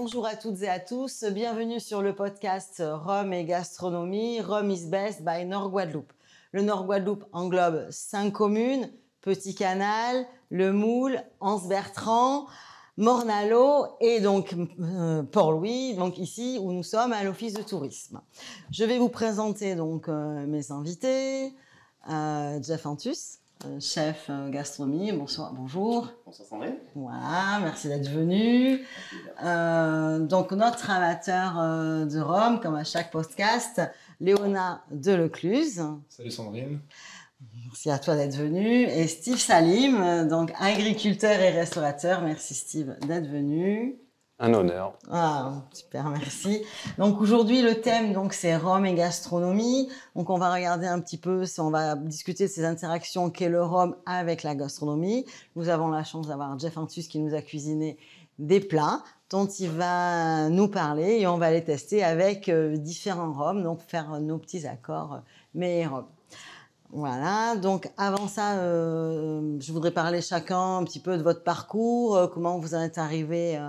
bonjour à toutes et à tous. Bienvenue sur le podcast Rome et gastronomie, Rome is best by Nord Guadeloupe. Le Nord Guadeloupe englobe cinq communes, Petit Canal, Le Moule, Anse-Bertrand, Mornalo et donc euh, Port-Louis, donc ici où nous sommes à l'Office de tourisme. Je vais vous présenter donc euh, mes invités. Euh, Jeff Antus, euh, chef euh, gastronomie. Bonsoir, bonjour. Bonsoir Sandrine. Voilà, merci d'être venu. Euh, donc notre amateur euh, de Rome, comme à chaque podcast, Léona Delecluse. Salut Sandrine. Merci à toi d'être venu. Et Steve Salim, donc agriculteur et restaurateur. Merci Steve d'être venu. Un honneur. Ah, super, merci. Donc aujourd'hui, le thème, donc, c'est Rome et gastronomie. Donc on va regarder un petit peu, on va discuter de ces interactions qu'est le Rome avec la gastronomie. Nous avons la chance d'avoir Jeff Antus qui nous a cuisiné des plats dont il va nous parler et on va les tester avec euh, différents Roms, donc faire nos petits accords euh, meilleurs Roms. Voilà, donc avant ça, euh, je voudrais parler chacun un petit peu de votre parcours, comment vous en êtes arrivé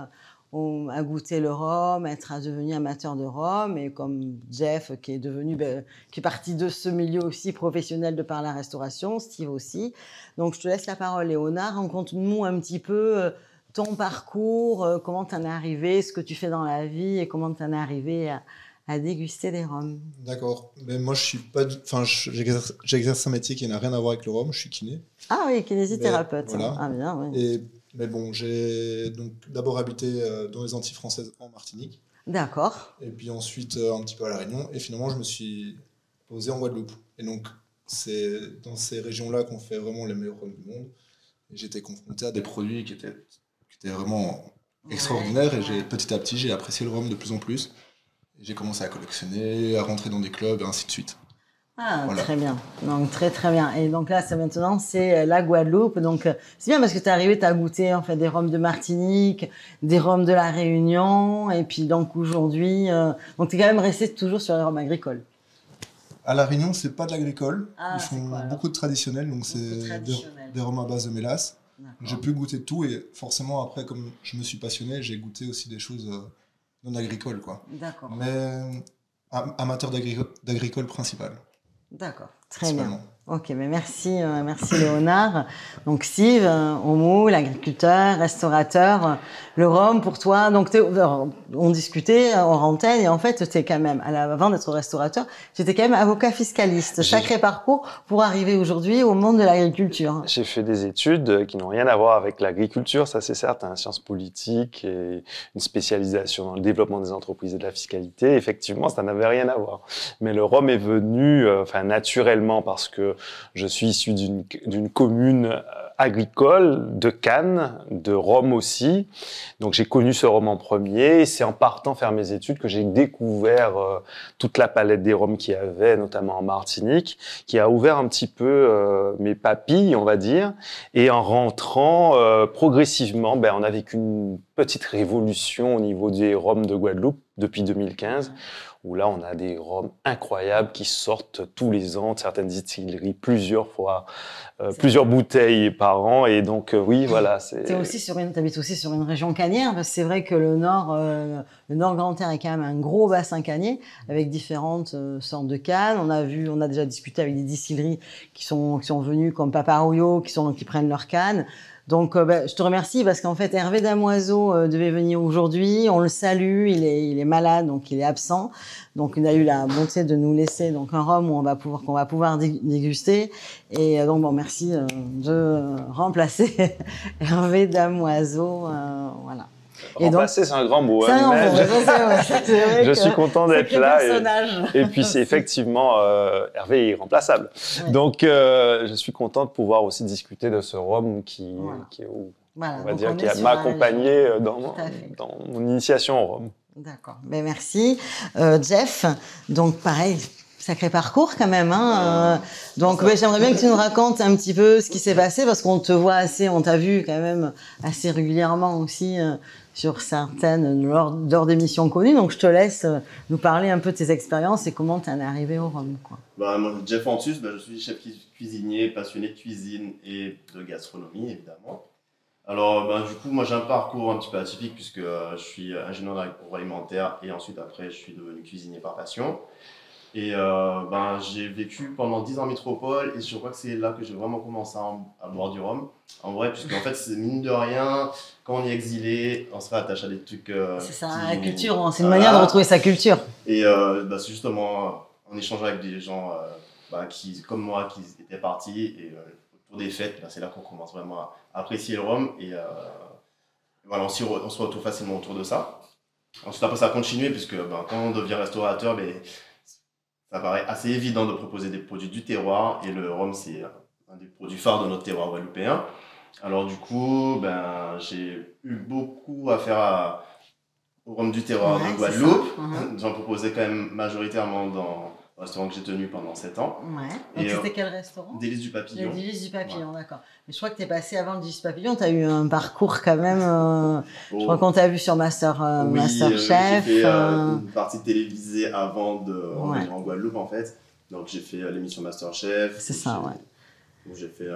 au- à goûter le rhum, être à devenu amateur de rhum, et comme Jeff qui est devenu, ben, qui est parti de ce milieu aussi professionnel de par la restauration, Steve aussi. Donc je te laisse la parole, Léonard, raconte-nous un petit peu euh, ton parcours, euh, comment tu en es arrivé, ce que tu fais dans la vie et comment tu en es arrivé à, à déguster des rhums. D'accord. Mais moi, je suis pas. Enfin, je- j'exerce un métier qui n'a rien à voir avec le rhum. Je suis kiné. Ah oui, kinésithérapeute. Ben, voilà. Ah bien, oui. Et mais bon, j'ai donc d'abord habité euh, dans les Antilles françaises en Martinique, D'accord. et puis ensuite euh, un petit peu à la Réunion, et finalement, je me suis posé en Guadeloupe. Et donc, c'est dans ces régions-là qu'on fait vraiment les meilleurs rhums du monde. Et j'étais confronté à des produits qui étaient, qui étaient vraiment extraordinaires, et j'ai petit à petit, j'ai apprécié le rhum de plus en plus. J'ai commencé à collectionner, à rentrer dans des clubs, et ainsi de suite. Ah, Voilà. très bien. Donc, très, très bien. Et donc là, c'est maintenant, c'est euh, la Guadeloupe. Donc, euh, c'est bien parce que tu es arrivé, tu as goûté en fait, des rhums de Martinique, des rhums de la Réunion. Et puis, donc, aujourd'hui, euh, donc tu es quand même resté toujours sur les rhums agricoles. À La Réunion, c'est pas de l'agricole. Ah, Ils font quoi, beaucoup de traditionnels, donc c'est des, des rhums à base de mélasse. J'ai pu goûter tout et forcément, après, comme je me suis passionné, j'ai goûté aussi des choses euh, non agricoles, quoi. D'accord. Mais am- amateur d'agri- d'agricole principal, D'accord. Très bien. Ok, mais merci, euh, merci Léonard. Donc Steve, euh, au moule, agriculteur, restaurateur, le rhum pour toi. Donc on discutait en antenne et en fait tu es quand même, avant d'être restaurateur, tu étais quand même avocat fiscaliste. Sacré parcours pour arriver aujourd'hui au monde de l'agriculture. J'ai fait des études qui n'ont rien à voir avec l'agriculture, ça c'est certain, sciences politiques et une spécialisation dans le développement des entreprises et de la fiscalité. Effectivement, ça n'avait rien à voir. Mais le rhum est venu, euh, enfin naturellement, parce que je suis issu d'une commune euh, agricole de Cannes, de Rome aussi. Donc j'ai connu ce rhum en premier. C'est en partant faire mes études que j'ai découvert euh, toute la palette des rhums qu'il y avait, notamment en Martinique, qui a ouvert un petit peu euh, mes papilles, on va dire. Et en rentrant euh, progressivement, ben, on a vécu une petite révolution au niveau des rhums de Guadeloupe depuis 2015, où là on a des rhums incroyables qui sortent tous les ans de certaines distilleries plusieurs fois, euh, plusieurs bouteilles par an. Et donc euh, oui, voilà, c'est. Tu aussi sur une, habites aussi sur une région canière, parce que c'est vrai que le nord, euh, le nord Grand Terre est quand même un gros bassin canier avec différentes sortes de cannes. On a vu, on a déjà discuté avec des distilleries qui sont qui sont venues comme Paparouillot, qui sont qui prennent leurs cannes. Donc, euh, ben, je te remercie parce qu'en fait, Hervé Damoiseau euh, devait venir aujourd'hui. On le salue. Il est, il est malade, donc il est absent. Donc, il a eu la bonté de nous laisser donc un rhum on va pouvoir qu'on va pouvoir dé- déguster. Et euh, donc, bon, merci euh, de remplacer Hervé Damoiseau. euh, voilà. Et donc- Remplacer, c'est un grand mot. Hein, non, mais je- vrai, suis content d'être là. Et, puis c'est effectivement euh, Hervé est irremplaçable. Ouais. Donc euh, je suis content de pouvoir aussi discuter de ce rhum qui, Voilà. qui est, où- Voilà, on va dire, on qui m'a accompagné euh, dans, mon initiation au rhum. D'accord. Ben merci, Euh, Jeff. Donc pareil, sacré parcours quand même. Hein. euh, donc j'aimerais bien que tu nous racontes un petit peu ce qui s'est passé parce qu'on te voit assez, on t'a vu quand même assez régulièrement aussi euh, sur certaines lors, d'émissions connues. Donc je te laisse euh, nous parler un peu de tes expériences et comment tu en es arrivé au Rhum. Quoi. Bah, Jeff Antus, bah, je suis chef cu- cuisinier, passionné de cuisine et de gastronomie, évidemment. Alors, ben, du coup, moi j'ai un parcours un petit peu atypique puisque euh, je suis ingénieur alimentaire et ensuite après je suis devenu cuisinier par passion. Et euh, ben, j'ai vécu pendant 10 ans en métropole et je crois que c'est là que j'ai vraiment commencé à, boire du rhum. En vrai, puisque en fait, c'est mine de rien, quand on est exilé, on se rattache à des trucs. Euh, c'est ça, la culture, hein. c'est une manière de retrouver sa culture. Et euh, ben, c'est justement en échangeant avec des gens ben, qui, comme moi qui étaient partis et pour des fêtes, ben, c'est là qu'on commence vraiment à apprécier le rhum et voilà, on, on, se retrouve facilement autour de ça. Ensuite, après, ça a continué, puisque ben, quand on devient restaurateur, ben, ça paraît assez évident de proposer des produits du terroir et le rhum, c'est un des produits phares de notre terroir guadeloupéen. Alors, du coup, ben, j'ai eu beaucoup à faire au rhum du terroir de Guadeloupe. Mhm. J'en proposais quand même majoritairement dans restaurant que j'ai tenu pendant 7 ans. Ouais. Et c'était quel restaurant? Délices du Papillon. Délices du Papillon, d'accord. Mais je crois que tu es passé avant le Délices du Papillon, tu as eu un parcours quand même. Euh, je crois oh. qu'on t'a vu sur Master, euh, oui, Master Chef. J'ai fait euh, une partie télévisée avant de revenir en Guadeloupe en fait. Donc j'ai fait l'émission Master Chef. C'est ça, ouais. j'ai fait.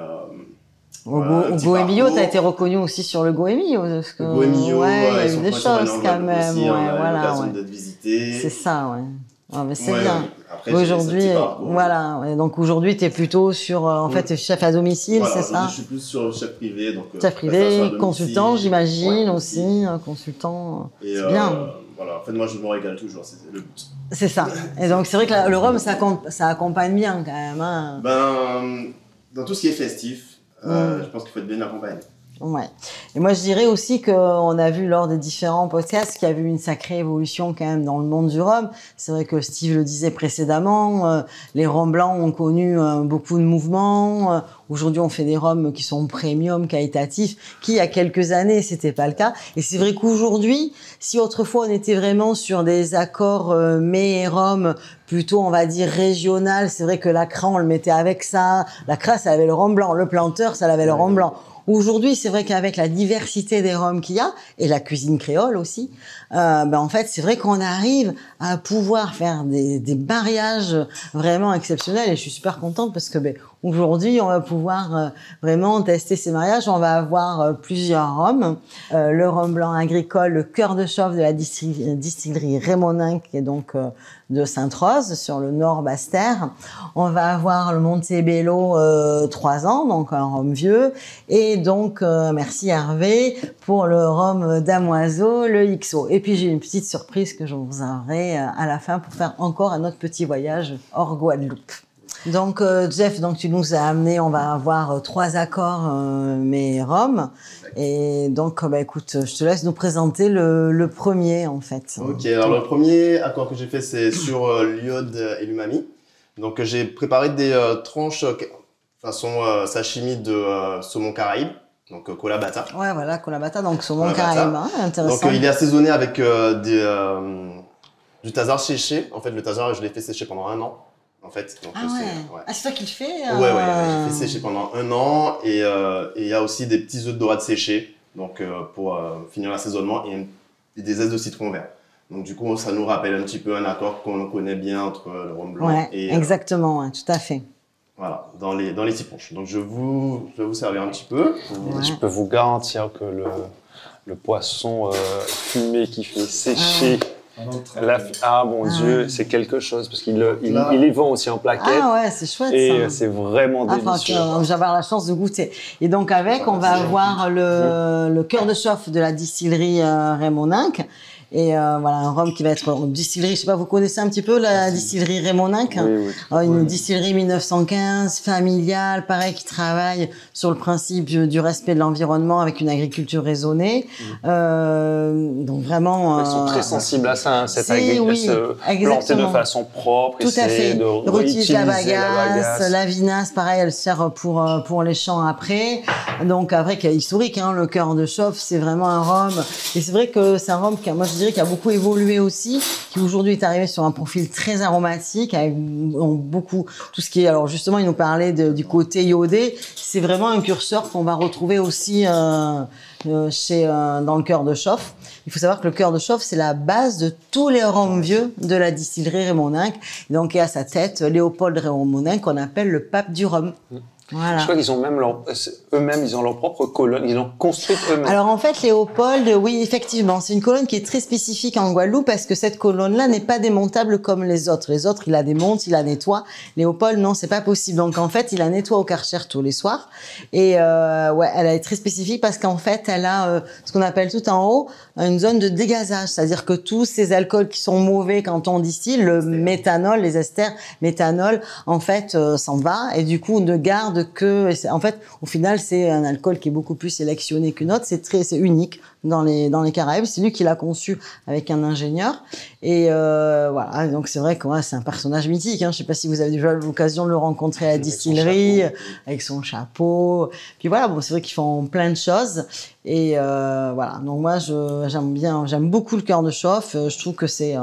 Au, voilà, tu as été reconnu aussi sur le Goemio. Parce que, Goemio, ouais, il y a eu des choses quand même. Aussi, ouais, on a voilà, ouais. d'être visité. C'est ça, ouais. Ah, mais c'est bien. Aujourd'hui, voilà. Donc aujourd'hui, tu es plutôt sur, euh, en fait, chef à domicile, c'est ça Je suis plus sur chef privé. Donc, euh, chef privé, consultant, j'imagine aussi, consultant. C'est euh, bien. Voilà, en fait, moi, je me régale toujours, c'est le but. C'est ça. Et donc, c'est vrai que le rhum, ça, ça accompagne bien quand même. Hein. Ben, dans tout ce qui est festif, mm. je pense qu'il faut être bien accompagné. Ouais. Et moi, je dirais aussi qu'on a vu lors des différents podcasts qu'il y a eu une sacrée évolution quand même dans le monde du rhum. C'est vrai que Steve le disait précédemment, euh, les rhums blancs ont connu euh, beaucoup de mouvements. Euh, aujourd'hui, on fait des rhums qui sont premium, qualitatifs, qui il y a quelques années, c'était pas le cas. Et c'est vrai qu'aujourd'hui, si autrefois on était vraiment sur des accords mets et rhum plutôt, on va dire, régional, c'est vrai que la cran, on le mettait avec ça. La crasse, ça avait le rhum blanc. Le planteur, ça avait le rhum blanc. Aujourd'hui, c'est vrai qu'avec la diversité des rhums qu'il y a et la cuisine créole aussi, euh, ben en fait, c'est vrai qu'on arrive à pouvoir faire des, des mariages vraiment exceptionnels et je suis super contente parce que ben, aujourd'hui, on va pouvoir euh, vraiment tester ces mariages. On va avoir euh, plusieurs rhums. Euh, le rhum blanc agricole, le cœur de chauffe de la distillerie Rémonin, qui est donc de Sainte-Rose, sur le nord Basse-Terre. On va avoir le Montebello euh, 3 ans, donc un rhum vieux. Et donc, merci Hervé pour le rhum damoiseau, le XO. Et puis, j'ai une petite surprise que je vous aurai à la fin pour faire encore un autre petit voyage hors Guadeloupe. Donc euh, Jeff, donc tu nous as amené, on va avoir euh, trois accords euh, mais Rome. Et donc bah écoute, je te laisse nous présenter le, le premier en fait. Ok, alors le premier accord que j'ai fait c'est sur l'iode et l'umami. Donc j'ai préparé des tranches façon sashimi de saumon caraïbe. Donc colabata. Ouais voilà colabata donc saumon caraïbe, hein, intéressant. Donc il est assaisonné avec des, du tazar séché. En fait le tazar je l'ai fait sécher pendant un an en fait. Donc, ah ouais. Ah, c'est toi qui le fais Ouais, ouais, j'ai fait sécher pendant un an euh, et il y a aussi des petits œufs de dorade séchés donc, euh, pour euh, finir l'assaisonnement et, des ailes de citron vert. Donc du coup, ça nous rappelle un petit peu un accord qu'on connaît bien entre le rhum blanc ouais, et... exactement, tout à fait. Voilà, dans les, dans les ponches. Donc je, vous, je vais vous servir un petit peu. Je peux vous garantir que le, le poisson fumé qui fait sécher... Ah ah mon ah Dieu, c'est quelque chose parce qu'il il, il les vend aussi en plaquettes. Ah ouais, c'est chouette. Et c'est vraiment ah, délicieux. J'avais la chance de goûter. Et donc avec, on va avoir le, le cœur de chauffe de la distillerie euh, Raymond et euh, voilà, un rhum qui va être une distillerie, je sais pas, vous connaissez un petit peu la distillerie Raymondinck oui, oui, euh, Une distillerie 1915, familiale, pareil, qui travaille sur le principe du, respect de l'environnement avec une agriculture raisonnée. Mm. Euh, donc vraiment... Ils sont très sensibles à ça, hein, cette agriculture, oui, planter de façon propre, Tout à fait. de la bagasse, la, vinasse, pareil, elle sert pour, euh, pour les champs après. Donc après, qui est historique, hein, le cœur de chauffe, c'est vraiment un rhum. Et c'est vrai que c'est un rhum qui, moi je qui a beaucoup évolué aussi, qui aujourd'hui est arrivé sur un profil très aromatique, avec beaucoup tout ce qui est. Alors justement, il nous parlait du côté iodé. C'est vraiment un curseur qu'on va retrouver aussi euh, euh, chez euh, dans le cœur de chauffe. Il faut savoir que le cœur de chauffe, c'est la base de tous les rhums vieux de la distillerie Raymondinck. Donc, a à sa tête Léopold Raymondinck, qu'on appelle le pape du rhum. Voilà. Je crois qu'ils ont même leur, eux-mêmes, ils ont leur propre colonne, ils l'ont construite eux-mêmes. Alors en fait, Léopold, oui, effectivement, c'est une colonne qui est très spécifique en Guadeloupe parce que cette colonne-là n'est pas démontable comme les autres. Les autres, il la démonte, il la nettoie. Léopold, non, c'est pas possible. Donc en fait, il la nettoie au Karcher tous les soirs. Et euh, ouais, elle est très spécifique parce qu'en fait, elle a euh, ce qu'on appelle tout en haut une zone de dégazage, c'est-à-dire que tous ces alcools qui sont mauvais quand on distille, le méthanol, les esters, méthanol, en fait, euh, s'en va et du coup, on ne garde que. En fait, au final, c'est un alcool qui est beaucoup plus sélectionné qu'une autre. C'est très, c'est unique dans les dans les Caraïbes. C'est lui qui l'a conçu avec un ingénieur. Et euh, voilà. Donc c'est vrai que ouais, c'est un personnage mythique. Hein. Je sais pas si vous avez déjà l'occasion de le rencontrer à la distillerie avec son chapeau. Puis voilà. Bon, c'est vrai qu'ils font plein de choses. Et euh, voilà. Donc moi, je j'aime bien, j'aime beaucoup le cœur de chauffe. Je trouve que c'est euh...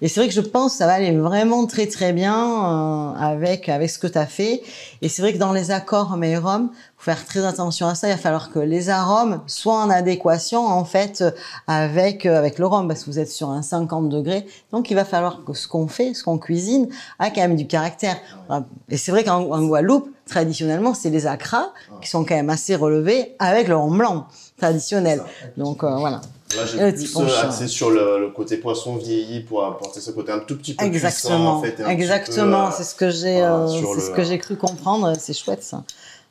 et c'est vrai que je pense que ça va aller vraiment très très bien euh, avec avec ce que tu as fait. Et c'est vrai que dans les accords mais rhum, faut faire très attention à ça. Il va falloir que les arômes soient en adéquation en fait avec euh, avec le rhum parce que vous êtes sur un 50 degrés. Donc il va falloir que ce qu'on fait, ce qu'on cuisine, a quand même du caractère. Et c'est vrai qu'en Guadeloupe, traditionnellement, c'est les acras qui sont quand même assez relevés avec le rhum blanc traditionnel. Donc euh, voilà. Là, j'ai plus euh, axé sur le, le, côté poisson vieilli pour apporter ce côté un tout petit peu Exactement. puissant, en fait, Exactement. euh, C'est ce que j'ai, voilà, euh, le... que j'ai cru comprendre. C'est chouette ça.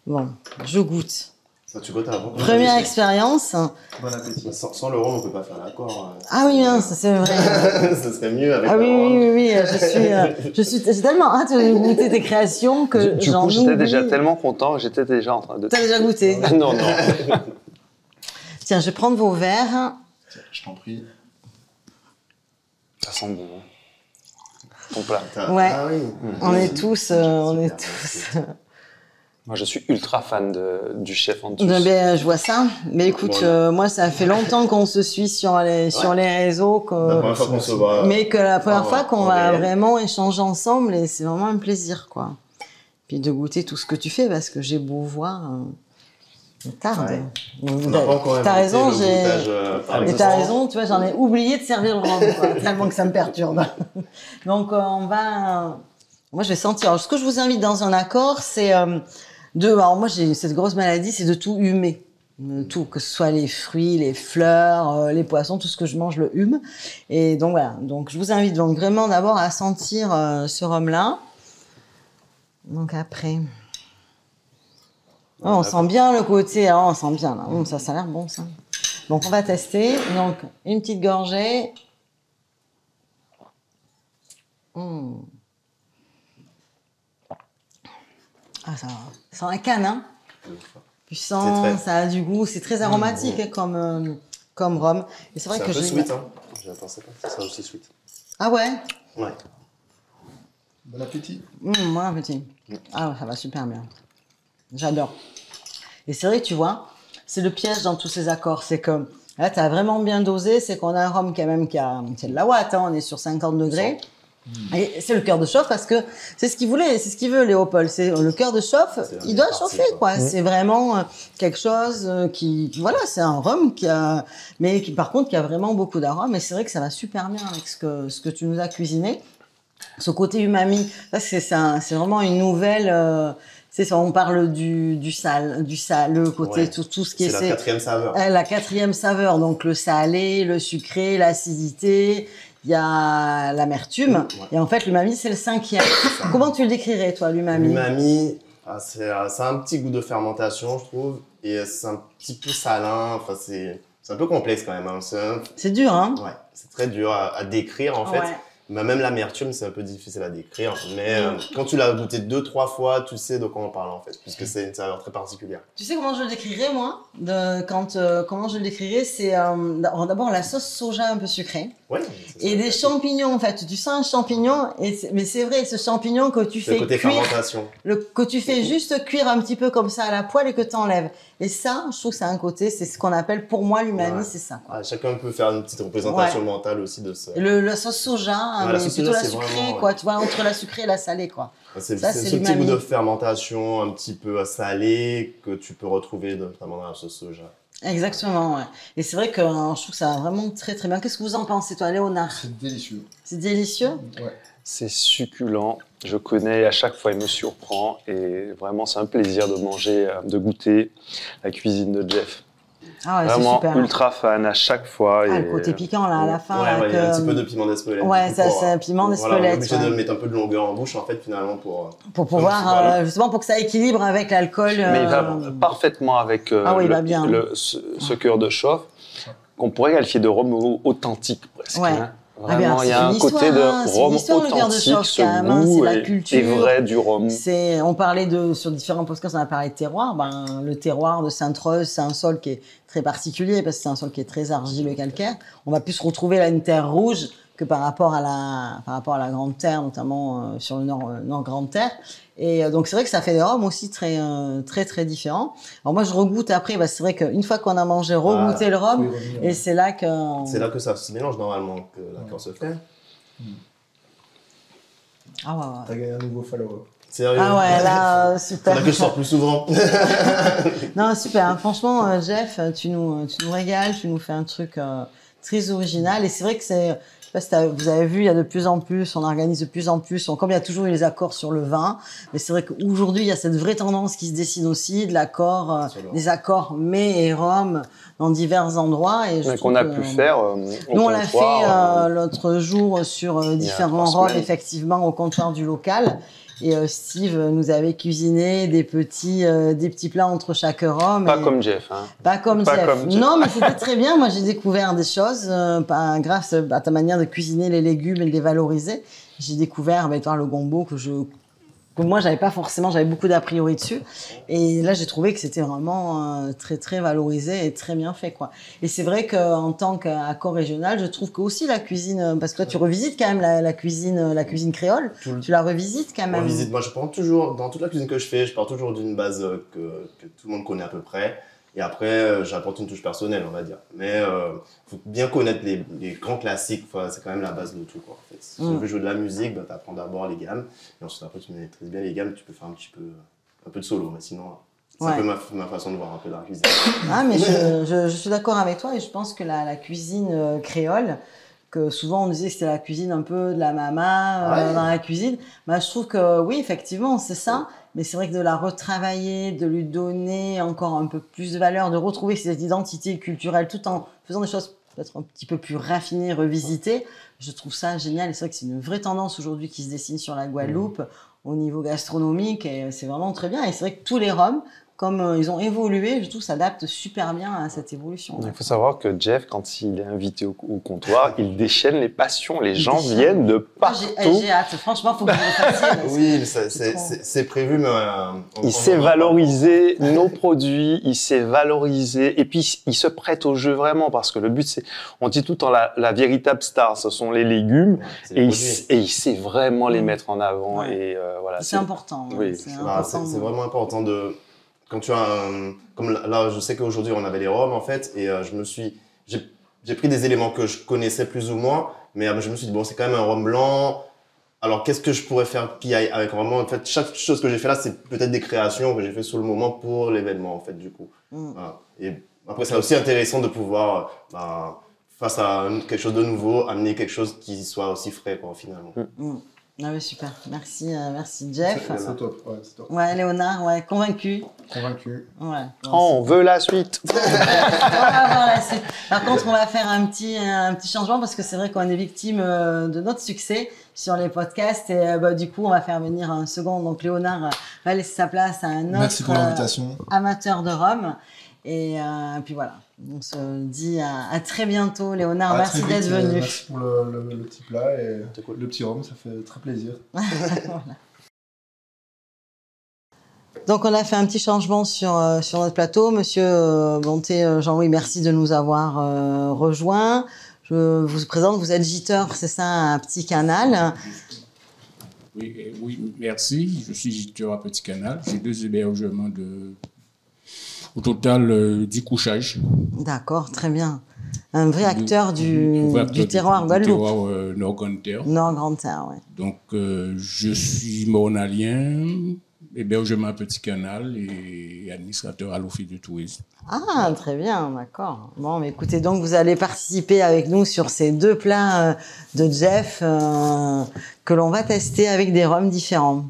Bon, je goûte. Ça, tu goûtes avant. Première expérience. Bon appétit. Sans, sans, le rhum, on peut pas faire l'accord. Ah oui, non, ça c'est vrai. ça serait mieux avec ah, oui, oui, oui, oui, je suis, je suis, j'ai tellement hâte de goûter tes créations que du j'en coup, j'étais déjà tellement content, j'étais déjà en train de. T'as déjà goûté Non, non. Tiens, je vais prendre vos verres. Tiens, je t'en prie. Ça sent bon. Ton plat. Ouais. Ah oui. On est tous, euh, on est tous. Moi, je suis ultra fan de, du chef en Ben, ben, je vois ça. Mais écoute, euh, moi, ça fait longtemps qu'on se suit sur les, sur les réseaux. Que... La première fois qu'on se voit. mais que la première Ah, fois qu'on va vraiment échanger ensemble et c'est vraiment un plaisir, quoi. Puis de goûter tout ce que tu fais parce que j'ai beau voir, euh, tarde. Ouais. T'as raison, j'ai. euh, Mais exemple. t'as raison, tu vois, j'en ai oublié de servir le rhum, quoi, tellement que ça me perturbe. Donc, euh, on va. Moi, je vais sentir. Alors, ce que je vous invite dans un accord, c'est euh, de. Alors, moi, j'ai cette grosse maladie, c'est de tout humer. De Tout, que ce soit les fruits, les fleurs, euh, les poissons, tout ce que je mange, le hume. Et donc, voilà. Donc, je vous invite donc vraiment d'abord à sentir euh, ce rhum-là. Donc, après. Oh, on sent bien le côté, ah, on sent bien là. Ça, ça a l'air bon ça. Donc on va tester. Donc une petite gorgée. Hum. Ah ça, ça sent la canne, hein. Puissant, C'est très- ça a du goût, c'est très aromatique hein, comme euh, comme rhum. Et c'est vrai C'est un que peu sweet, hein. Je pensais pas que ça aussi sweet. Ah ouais? Ouais. Bon appétit. Hum, moi petit. Ah ça va super bien. J'adore. Et c'est vrai, tu vois, c'est le piège dans tous ces accords, c'est que là, tu as vraiment bien dosé, c'est qu'on a un rhum quand même qui a, c'est de la watt, hein, on est sur 50 degrés. Et c'est le cœur de chauffe parce que c'est ce qu'il voulait, c'est ce qu'il veut, Léopold. C'est le cœur de chauffe, C'est il doit chauffer, quoi. quoi. C'est vraiment euh, quelque chose euh, qui, voilà, c'est un rhum qui a, mais qui, par contre, qui a vraiment beaucoup d'arômes. Et c'est vrai que ça va super bien avec ce que, ce que tu nous as cuisiné. Ce côté umami, ça, c'est, c'est un- c'est vraiment une nouvelle, euh, c'est ça, on parle du, du sale, du sale, le côté, Ouais. tout, tout ce qui C'est est, la quatrième saveur. euh, la quatrième saveur, donc le salé, le sucré, l'acidité, il y a l'amertume, Ouais. et en fait l'umami c'est le cinquième. Comment tu le décrirais toi l'umami L'umami, ah, c'est euh, ça a un petit goût de fermentation, je trouve, et c'est un petit peu salin. Enfin, c'est c'est un peu complexe quand même. hein. C'est C'est dur hein? Ouais, c'est très dur à, à décrire en fait. Ouais. Mais même l'amertume, c'est un peu difficile à décrire. Mais euh, quand tu l'as goûté deux, trois fois, tu sais de quoi on parle en fait, puisque c'est une saveur très particulière. Tu sais comment je le décrirais moi? De, quand, euh, Comment je le décrirais C'est euh, d'abord la sauce soja un peu sucrée Ouais. et des champignons en fait. Tu sens un champignon, et mais c'est vrai, ce champignon que tu C'est le fais côté cuire fermentation. le, que tu fais juste cuire un petit peu comme ça à la poêle et que tu enlèves. Et ça, je trouve que c'est un côté, c'est ce qu'on appelle pour moi l'umami, Ouais. c'est ça. Ah, chacun peut faire une petite représentation mentale aussi de ça. Le, la sauce soja, hein, la mais sauce plutôt soja, la c'est sucrée, vraiment, quoi. Tu vois, entre la sucrée et la salée, quoi. C'est Ça, c'est ce petit goût de fermentation un petit peu salé que tu peux retrouver notamment dans la sauce soja. Exactement, ouais. Et c'est vrai que euh, je trouve que ça va vraiment très très bien. Qu'est-ce que vous en pensez, toi, Léonard? C'est délicieux. C'est délicieux? Ouais. C'est succulent. Je connais à chaque fois, il me surprend. Et vraiment, c'est un plaisir de manger, euh, de goûter la cuisine de Jeff. Ah ouais, c'est Vraiment super. ultra fan à chaque fois. Ah, et- le côté piquant là à la fin. Ouais, là, ouais, il y a un petit peu de piment d'Espelette. Ouais, ça, pour, c'est un piment Voilà, on est d'Espelette, obligé ouais. de mettre un peu de longueur en bouche, en fait, finalement, pour. Pour pouvoir, euh, justement, pour que ça équilibre avec l'alcool. Mais il va euh, parfaitement avec euh, Ah oui, le, va bien. le- ce, ce cœur de chauffe qu'on pourrait qualifier de rhum au- authentique presque. Ouais. hein. Ah Vraiment, il y c'est a une un côté histoire, de hein, c'est une rhum histoire, de authentique, chauffe, ce hein, goût c'est la culture. est vrai du rhum. C'est, on parlait de sur différents podcasts, on a parlé de terroir. Ben, le terroir de Sainte-Rose, c'est un sol qui est très particulier parce que c'est un sol qui est très argileux calcaire. On va plus se retrouver là une terre rouge que par rapport à la par rapport à la grande terre, notamment euh, sur le nord euh, nord grande terre. Et euh, donc c'est vrai que ça fait des rhums aussi très euh, très très différents. Alors moi je regoute après, bah, c'est vrai qu'une fois qu'on a mangé, regoûter le Faut y rhum, et ouais. c'est là que C'est là que ça se mélange normalement, que l'accord se fait. ah ouais, ouais. T'as gagné un nouveau follower. Sérieux? Ah ouais, là, euh, C'est super. là que je sors plus souvent. Non, super. hein. Franchement, euh, Jeff, tu nous, tu nous régales, tu nous fais un truc euh, très original. Et c'est vrai que c'est, sais pas si t'as- vous avez vu, il y a de plus en plus, on organise de plus en plus. On- comme il y a toujours eu les accords sur le vin, mais c'est vrai qu'aujourd'hui, il y a cette vraie tendance qui se dessine aussi de l'accord, euh, des accords mets et rhum dans divers endroits. Et qu'on a que- pu faire euh, au nous, on l'a fait euh, euh, l'autre jour sur euh, différents rhums, effectivement, au comptoir du local. Et euh, Steve nous avait cuisiné des petits, euh, des petits plats entre chaque rhum. Pas et- comme Jeff. Hein. pas comme Pas Jeff. comme Jeff. Non, mais c'était très bien. Moi, j'ai découvert des choses euh, grâce à ta manière de cuisiner les légumes et de les valoriser. J'ai découvert ben, toi, le gombo que je moi j'avais pas forcément, j'avais beaucoup d'a priori dessus. Et là, j'ai trouvé que c'était vraiment euh, très très valorisé et très bien fait quoi. Et c'est vrai qu'en tant qu'accord régional, je trouve que aussi la cuisine, euh, parce que toi tu revisites quand même la, la cuisine, euh, la cuisine créole. Tout Tu la revisites quand même. visite, moi, je prends toujours, dans toute la cuisine que je fais, je pars toujours d'une base que, que tout le monde connaît à peu près. Et après, euh, j'apporte une touche personnelle, on va dire. Mais il faut bien connaître les, les grands classiques, Enfin, c'est quand même la base de tout. Quoi, en fait. Si Mm. tu veux jouer de la musique, bah, tu apprends d'abord les gammes. Et ensuite, après, tu maîtrises bien les gammes, tu peux faire un petit peu, un peu de solo. Mais sinon, c'est Ouais. un peu ma, ma façon de voir un peu la cuisine. Ah, mais je, je, je suis d'accord avec toi et je pense que la, la cuisine euh, créole, que souvent on disait que c'était la cuisine un peu de la mama euh, dans la cuisine, bah, je trouve que oui, effectivement, c'est ça. Mais c'est vrai que de la retravailler, de lui donner encore un peu plus de valeur, de retrouver cette identité culturelle tout en faisant des choses peut-être un petit peu plus raffinées, revisitées, je trouve ça génial. Et c'est vrai que c'est une vraie tendance aujourd'hui qui se dessine sur la Guadeloupe au niveau gastronomique et c'est vraiment très bien. Et c'est vrai que tous les Roms, comme euh, ils ont évolué, je trouve, s'adaptent super bien à cette évolution. Il faut savoir que Jeff, quand il est invité au, au comptoir, il déchaîne les passions. Les gens déchaîne. viennent de Ah, eh, partout. J'ai hâte. Franchement, faut que vous le fassiez. Oui, c'est prévu, mais. euh, Il sait valoriser nos produits, il sait valoriser, et puis il se prête au jeu vraiment, parce que le but, c'est, on dit tout le temps, la, la véritable star, ce sont les légumes, Ouais, c'est les et il, et sait vraiment les Mm. mettre en avant, Ouais. et euh, voilà. C'est important. hein. Oui, c'est c'est- important. c'est c'est vraiment important de quand tu as un, comme là- je sais qu'aujourd'hui on avait les rhums en fait et euh, je me suis j'ai pris des éléments que je connaissais plus ou moins mais euh, je me suis dit bon c'est quand même un rhum blanc alors qu'est-ce que je pourrais faire qui aille avec vraiment en fait chaque chose que j'ai fait là c'est peut-être des créations que j'ai fait sur le moment pour l'événement en fait du coup Mm. Voilà. et après c'est aussi intéressant de pouvoir euh, bah, face à quelque chose de nouveau amener quelque chose qui soit aussi frais quoi finalement Mm. Ah oui, super. Merci, euh, merci Jeff. C'est c'est top, ouais, c'est top. Ouais, Léonard, ouais, convaincu. Convaincu. Ouais. Oh, on veut la suite. On va voir la suite. Par contre, on va faire un petit, un petit changement parce que c'est vrai qu'on est victime euh, de notre succès sur les podcasts et euh, bah, du coup, on va faire venir un second. Donc, Léonard va laisser sa place à un autre Merci pour l'invitation. amateur de Rome. Et euh, puis voilà, on se dit à, à très bientôt, Léonard. À merci d'être euh, venu. Merci pour le, le- le petit plat et cool. le petit rhum, ça fait très plaisir. Donc on a fait un petit changement sur, euh, sur notre plateau. Monsieur euh, Bonté, euh, Jean-Louis, merci de nous avoir euh, rejoints. Je vous présente, vous êtes giteur, c'est ça, un petit canal? Oui, oui, merci. Je suis giteur à Petit Canal. J'ai deux hébergements de, au total, euh, 10 couchages. D'accord, très bien. Un vrai acteur du, Vrai du terroir du Guadeloupe. terroir, euh, Nord-Grande Terre. Nord Grande Terre, ouais. Donc, euh, je suis mornalien. hébergement à Petit Canal et administrateur à l'Office du tourisme. Ah, très bien, d'accord. Bon, mais écoutez, donc vous allez participer avec nous sur ces deux plats euh, de Jeff euh, que l'on va tester avec des rhums différents.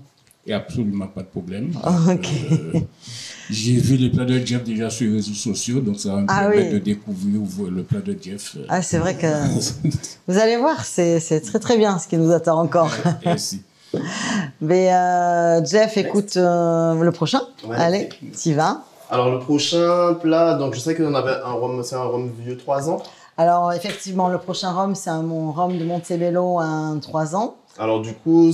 Et absolument pas de problème. Ok. J'ai vu les plats de Jeff déjà sur les réseaux sociaux, donc ça va me Ah permettre oui. de découvrir le plat de Jeff. Ah, c'est vrai que vous allez voir, c'est très très bien ce qui nous attend encore. Merci. Mais euh, Jeff, écoute euh, le prochain. Ouais. Allez, t'y vas. Alors le prochain plat, donc je sais qu'on avait un rhum, c'est un rhum vieux 3 ans. Alors effectivement, le prochain rhum, c'est un mon rhum de Montebello, un 3 ans. Alors du coup,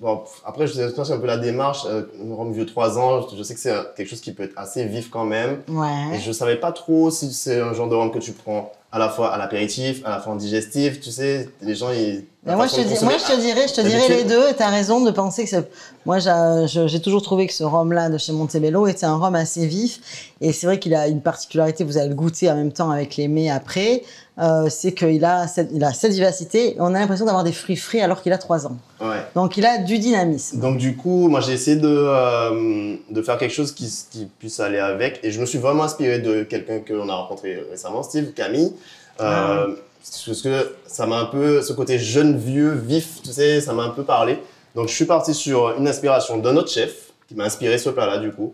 bon, après je c'est un peu la démarche, euh, rhum vieux 3 ans, je sais que c'est quelque chose qui peut être assez vif quand même. Et Ouais. je savais pas trop si c'est un genre de rhum que tu prends à la fois à l'apéritif, à la fois en digestif, tu sais, les gens ils... Mais moi, je te, de dis, moi, consommer- je te dirais, je te dirais les deux. Et t'as raison de penser que c'est. Moi, j'ai toujours trouvé que ce rhum-là de chez Montebello était un rhum assez vif. Et c'est vrai qu'il a une particularité. Vous allez le goûter en même temps avec les mets après. Euh, c'est qu'il a cette, il a cette vivacité. On a l'impression d'avoir des fruits frais alors qu'il a 3 ans. Ouais. Donc, il a du dynamisme. Donc du coup, moi j'ai essayé de, euh, de faire quelque chose qui, qui puisse aller avec et je me suis vraiment inspiré de quelqu'un que l'on a rencontré récemment, Steve, Camille. Euh, Parce que ça m'a un peu, ce côté jeune, vieux, vif, tu sais, ça m'a un peu parlé. Donc je suis parti sur une inspiration d'un autre chef qui m'a inspiré ce plat-là du coup.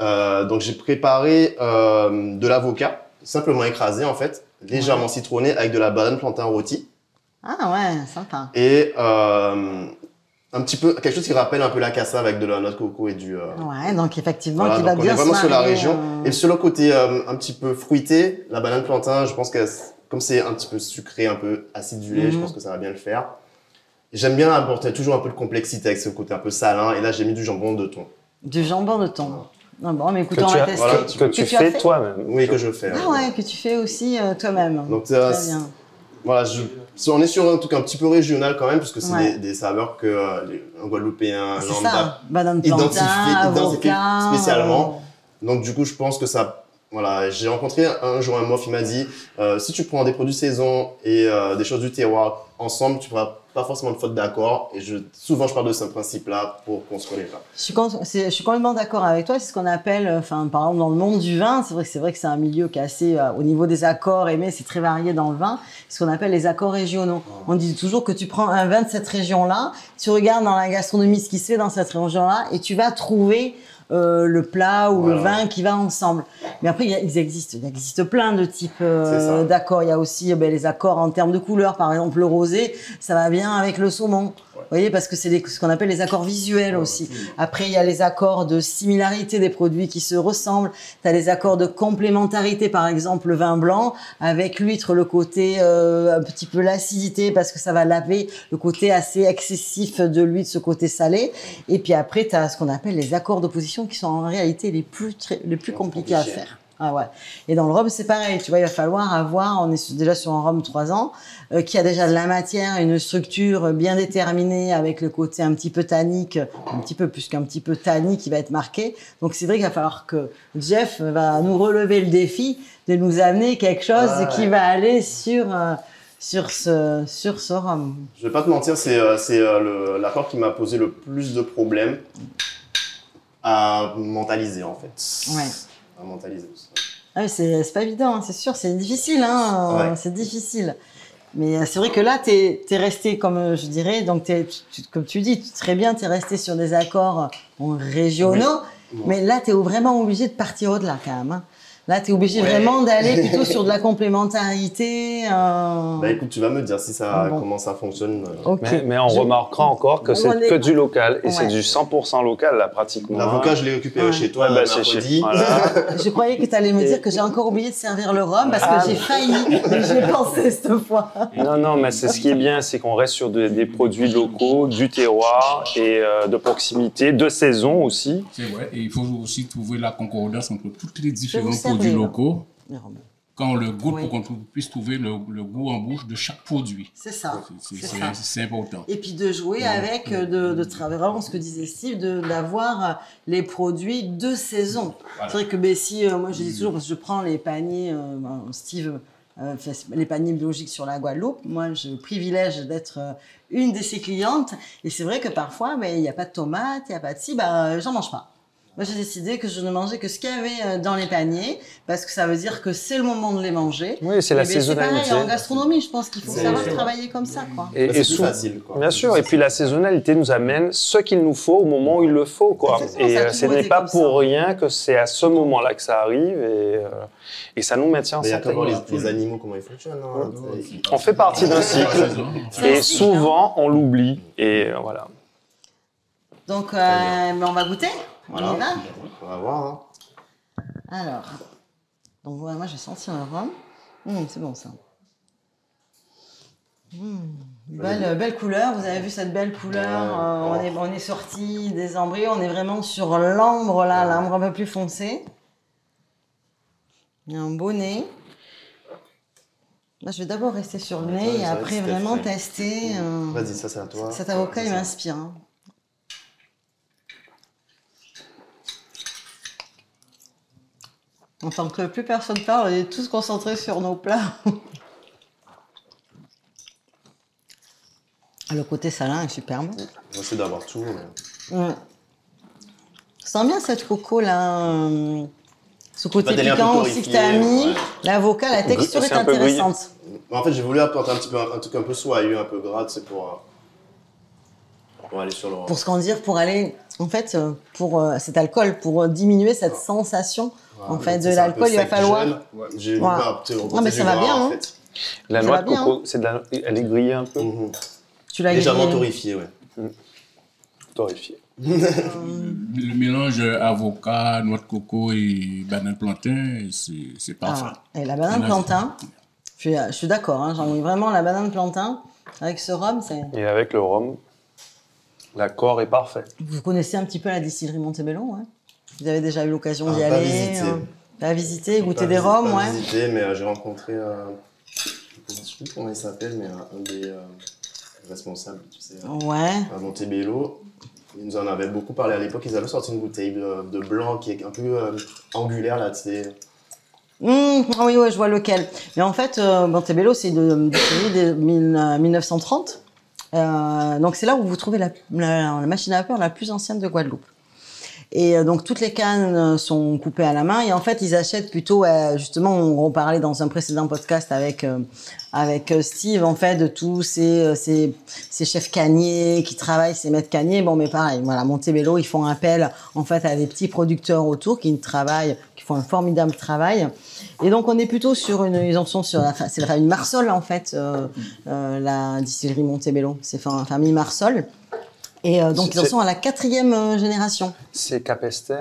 Euh, donc j'ai préparé euh, de l'avocat, simplement écrasé en fait, légèrement citronné avec de la banane plantain rôti. Ah ouais, sympa. et euh, un petit peu quelque chose qui rappelle un peu la cassave avec de la noix de coco et du euh, Ouais, donc effectivement, voilà, qui va on bien est vraiment se sur la région. euh, et sur le côté un petit peu fruité la banane plantain je pense que comme c'est un petit peu sucré un peu acidulé je Mhm. pense que ça va bien le faire. J'aime bien apporter toujours un peu de complexité avec ce côté un peu salin. Et là j'ai mis du jambon de thon. Du jambon de thon. Ah bon, mais écoute, Que on tu, va as- tester. voilà, que tu as fais toi-même. oui que je fais Ah ouais, que tu fais aussi euh, toi-même. donc Très bien. voilà je, si on est sur un truc un petit peu régional quand même puisque c'est Ouais. des, des saveurs que euh, un Guadeloupéen C'est lambda identifié avocat. spécialement. Donc du coup, je pense que ça, voilà, j'ai rencontré un jour un mof, il m'a dit, euh, si tu prends des produits saison et euh, des choses du terroir ensemble, tu pourras pas forcément de faute d'accord. Et je, souvent, je parle de ce principe-là pour construire les plats. Je suis, je suis complètement d'accord avec toi. C'est ce qu'on appelle, euh, enfin, par exemple, dans le monde du vin, c'est vrai que c'est vrai que c'est un milieu qui est assez, euh, au niveau des accords aimés, c'est très varié dans le vin. C'est ce qu'on appelle les accords régionaux. On dit toujours que tu prends un vin de cette région-là, tu regardes dans la gastronomie ce qui se fait dans cette région-là, et tu vas trouver euh, le plat ou le vin qui va ensemble. Mais après, a- ils existent, il existe plein de types euh, d'accords. Il y a aussi euh, ben, les accords en termes de couleur. Par exemple, le rosé, ça va bien avec le saumon. Vous voyez, parce que c'est ce qu'on appelle les accords visuels aussi. Après, il y a les accords de similarité des produits qui se ressemblent. Tu as les accords de complémentarité, par exemple, le vin blanc, avec l'huître, le côté euh, un petit peu l'acidité, parce que ça va laver le côté assez excessif de l'huître, ce côté salé. Et puis après, tu as ce qu'on appelle les accords d'opposition, qui sont en réalité les plus, très- les plus compliqués à faire. Ah ouais. Et dans le rhum, c'est pareil. Tu vois, il va falloir avoir, on est déjà sur un rhum 3 ans, euh, qui a déjà de la matière, une structure bien déterminée avec le côté un petit peu tannique, un petit peu plus qu'un petit peu tannique qui va être marqué. Donc c'est vrai qu'il va falloir que Jeff va nous relever le défi de nous amener quelque chose Ouais. qui va aller sur, euh, sur, ce, sur ce rhum. Je vais pas te mentir, c'est euh, c'est, euh, l'accord qui m'a posé le plus de problèmes à mentaliser en fait. Ouais. À mentaliser. C'est c'est pas évident, hein, c'est sûr, c'est difficile, hein, Ouais. c'est difficile. Mais euh, c'est vrai que là, tu es, resté, comme euh, je dirais, donc t'es- tu- tu- comme tu dis, très bien, tu es resté sur des accords régionaux, Oui. mais là, tu es vraiment obligé de partir au-delà quand même. hein. Là, tu es obligé Ouais. vraiment d'aller plutôt sur de la complémentarité. euh, Bah écoute, tu vas me dire si ça, Bon. comment ça fonctionne. euh. ok. Mais, mais on Je- remarquera encore que c'est est- que du local et c'est du 100% local là pratiquement. L'avocat, je l'ai récupéré Ouais. chez toi Ouais, bah, le c'est chez- mercredi. voilà. Je croyais que tu allais me dire que j'ai encore oublié de servir le rhum parce que Ah. j'ai failli, mais j'ai pensé cette fois. Non, non, mais c'est ce qui est bien, c'est qu'on reste sur de- des produits locaux, du terroir et euh, de proximité, de saison aussi. C'est vrai. Et il faut aussi trouver la concordance entre tous les servir, produits locaux quand le goûte Oui. pour qu'on puisse trouver le, le goût en bouche de chaque produit. C'est ça. C'est- important. Et puis de jouer avec, euh, de, de travailler vraiment ce que disait Steve, d'avoir les produits de saison. Voilà. C'est vrai que ben, si, euh, moi je dis toujours, parce que je prends les paniers, euh, ben, Steve euh, fait les paniers biologiques sur la Guadeloupe. Moi, je privilège d'être euh, une de ses clientes. Et c'est vrai que parfois, il n'y a pas de tomates, il n'y a pas de ci, bah, j'en mange pas. Moi, j'ai décidé que je ne mangeais que ce qu'il y avait euh, dans les paniers, parce que ça veut dire que c'est le moment de les manger. Oui, c'est la Eh ben, C'est saisonnalité. pareil, en gastronomie, je pense qu'il faut savoir travailler comme ça, quoi. Et, Bah, et c'est facile, quoi. Bien sûr, et puis la saisonnalité nous amène ce qu'il nous faut au moment où il le faut. Quoi. Et euh, ce n'est pas ça. pour rien que c'est à ce moment-là que ça arrive et, euh, et ça nous maintient en Mais il y a santé. comment les, les animaux, comment ils fonctionnent. hein, On fait partie d'un cycle et cycle, souvent on l'oublie. Et voilà. Donc, euh, on va goûter? On y va. On va voir. hein. Alors, donc moi j'ai senti un rhum. Hum, c'est bon ça. Hum, belle, belle couleur, vous avez vu cette belle couleur. Ouais. euh, on, est, on est sorti des embryons, on est vraiment sur l'ambre là, l'ambre un peu plus foncé. Il y a un beau nez. Moi, je vais d'abord rester sur le nez et après vraiment tester. euh, Vas-y, ça c'est à toi. cet avocat, il m'inspire. hein. En tant que plus personne parle, on est tous concentrés sur nos plats. Le côté salin est superbe. On va essayer d'avoir tout. mais- Ouais. Je sens bien cette coco là. euh, Ce côté Bah, piquant aussi que tu as torréfiée, mis. ouais. L'avocat, la texture est intéressante. En fait, j'ai voulu apporter un petit peu un, truc un peu soyeux, un peu gras, c'est pour, euh, pour aller sur le. Pour scandir, pour aller, en fait, euh, pour euh, cet alcool, pour diminuer cette sensation, En fait, de l'alcool, il va falloir. jeune. J'ai Non, côté mais ça va bien, en hein. fait. La noix de coco, c'est de la... elle est grillée un peu, Mhm. Tu l'as Légèrement grillé. torréfié, ouais. torréfiée. Le mélange avocat, noix de coco et banane plantain, c'est c'est parfait. Ah, et la banane plantain, je suis, je suis d'accord, hein, j'en ai vraiment la banane plantain avec ce rhum. c'est- Et avec le rhum, l'accord est parfait. Vous connaissez un petit peu la distillerie Montebello, ouais Vous avez déjà eu l'occasion Ah, d'y aller visité. euh, Pas visiter, goûter Pas des visi- rhums, pas ouais. visité, mais euh, j'ai rencontré, euh, je ne sais plus comment il s'appelle, mais un, un des euh, responsables, tu sais, Ouais. à Montebello. Ils nous en avaient beaucoup parlé à l'époque. Ils avaient sorti une bouteille de, de blanc qui est un peu euh, angulaire, là, tu sais. Mmh, ah oui, ouais, je vois lequel. Mais en fait, euh, Montebello, c'est de mille- euh, 1930. Euh, donc c'est là où vous trouvez la, la- la machine à vapeur la plus ancienne de Guadeloupe. Et euh, donc toutes les cannes euh, sont coupées à la main. Et en fait ils achètent plutôt euh, justement on en parlait dans un précédent podcast avec avec Steve en fait de tous ces, ces chefs caniers qui travaillent ces maîtres caniers. Bon mais pareil voilà Montebello ils font appel en fait à des petits producteurs autour qui travaillent qui font un formidable travail. Et donc on est plutôt sur une ils en sont sur la c'est la famille Marsol en fait la distillerie Montebello. C'est fa- famille Marsol et euh, donc ils en sont à la quatrième euh, génération C'est Capester.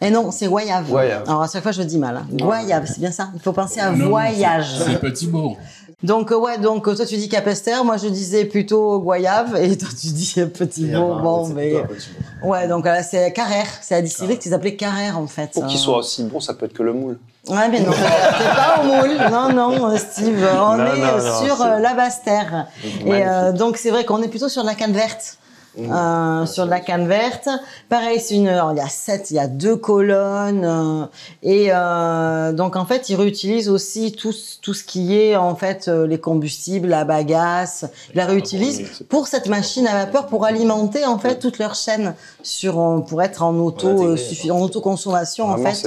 et non, c'est Guayave. Alors à chaque fois je dis mal. hein. Guayave, c'est bien ça. Il faut penser à Non, voyage. c'est- petit beau. Donc euh, ouais, donc euh, toi tu dis Capester, moi je disais plutôt Guayave et toi tu dis euh, petit Et mot. apparemment, Bon, c'est mais plutôt un petit mot. ouais, donc là c'est Carrère, c'est la distillerie qu'ils appelaient Carrère en fait. Pour qu'il Euh, soit aussi bon, ça peut être que le moule. Ouais, mais non, c'est pas au moule. Non, non, euh, Steve, on Non, est non, euh, sur c'est- euh, la Basse-Terre. Et euh, donc, c'est vrai qu'on est plutôt sur de la canne verte. Mmh. Euh, sur de la canne verte. Pareil, c'est une, alors, il y a sept, il y a deux colonnes. euh, et euh, donc, en fait, ils réutilisent aussi tout, ce- tout ce qui est, en fait, euh, les combustibles, la bagasse. Ils la réutilisent pour cette machine à vapeur pour alimenter, en fait, toute leur chaîne sur, euh, pour être en auto, euh, en autoconsommation, en fait.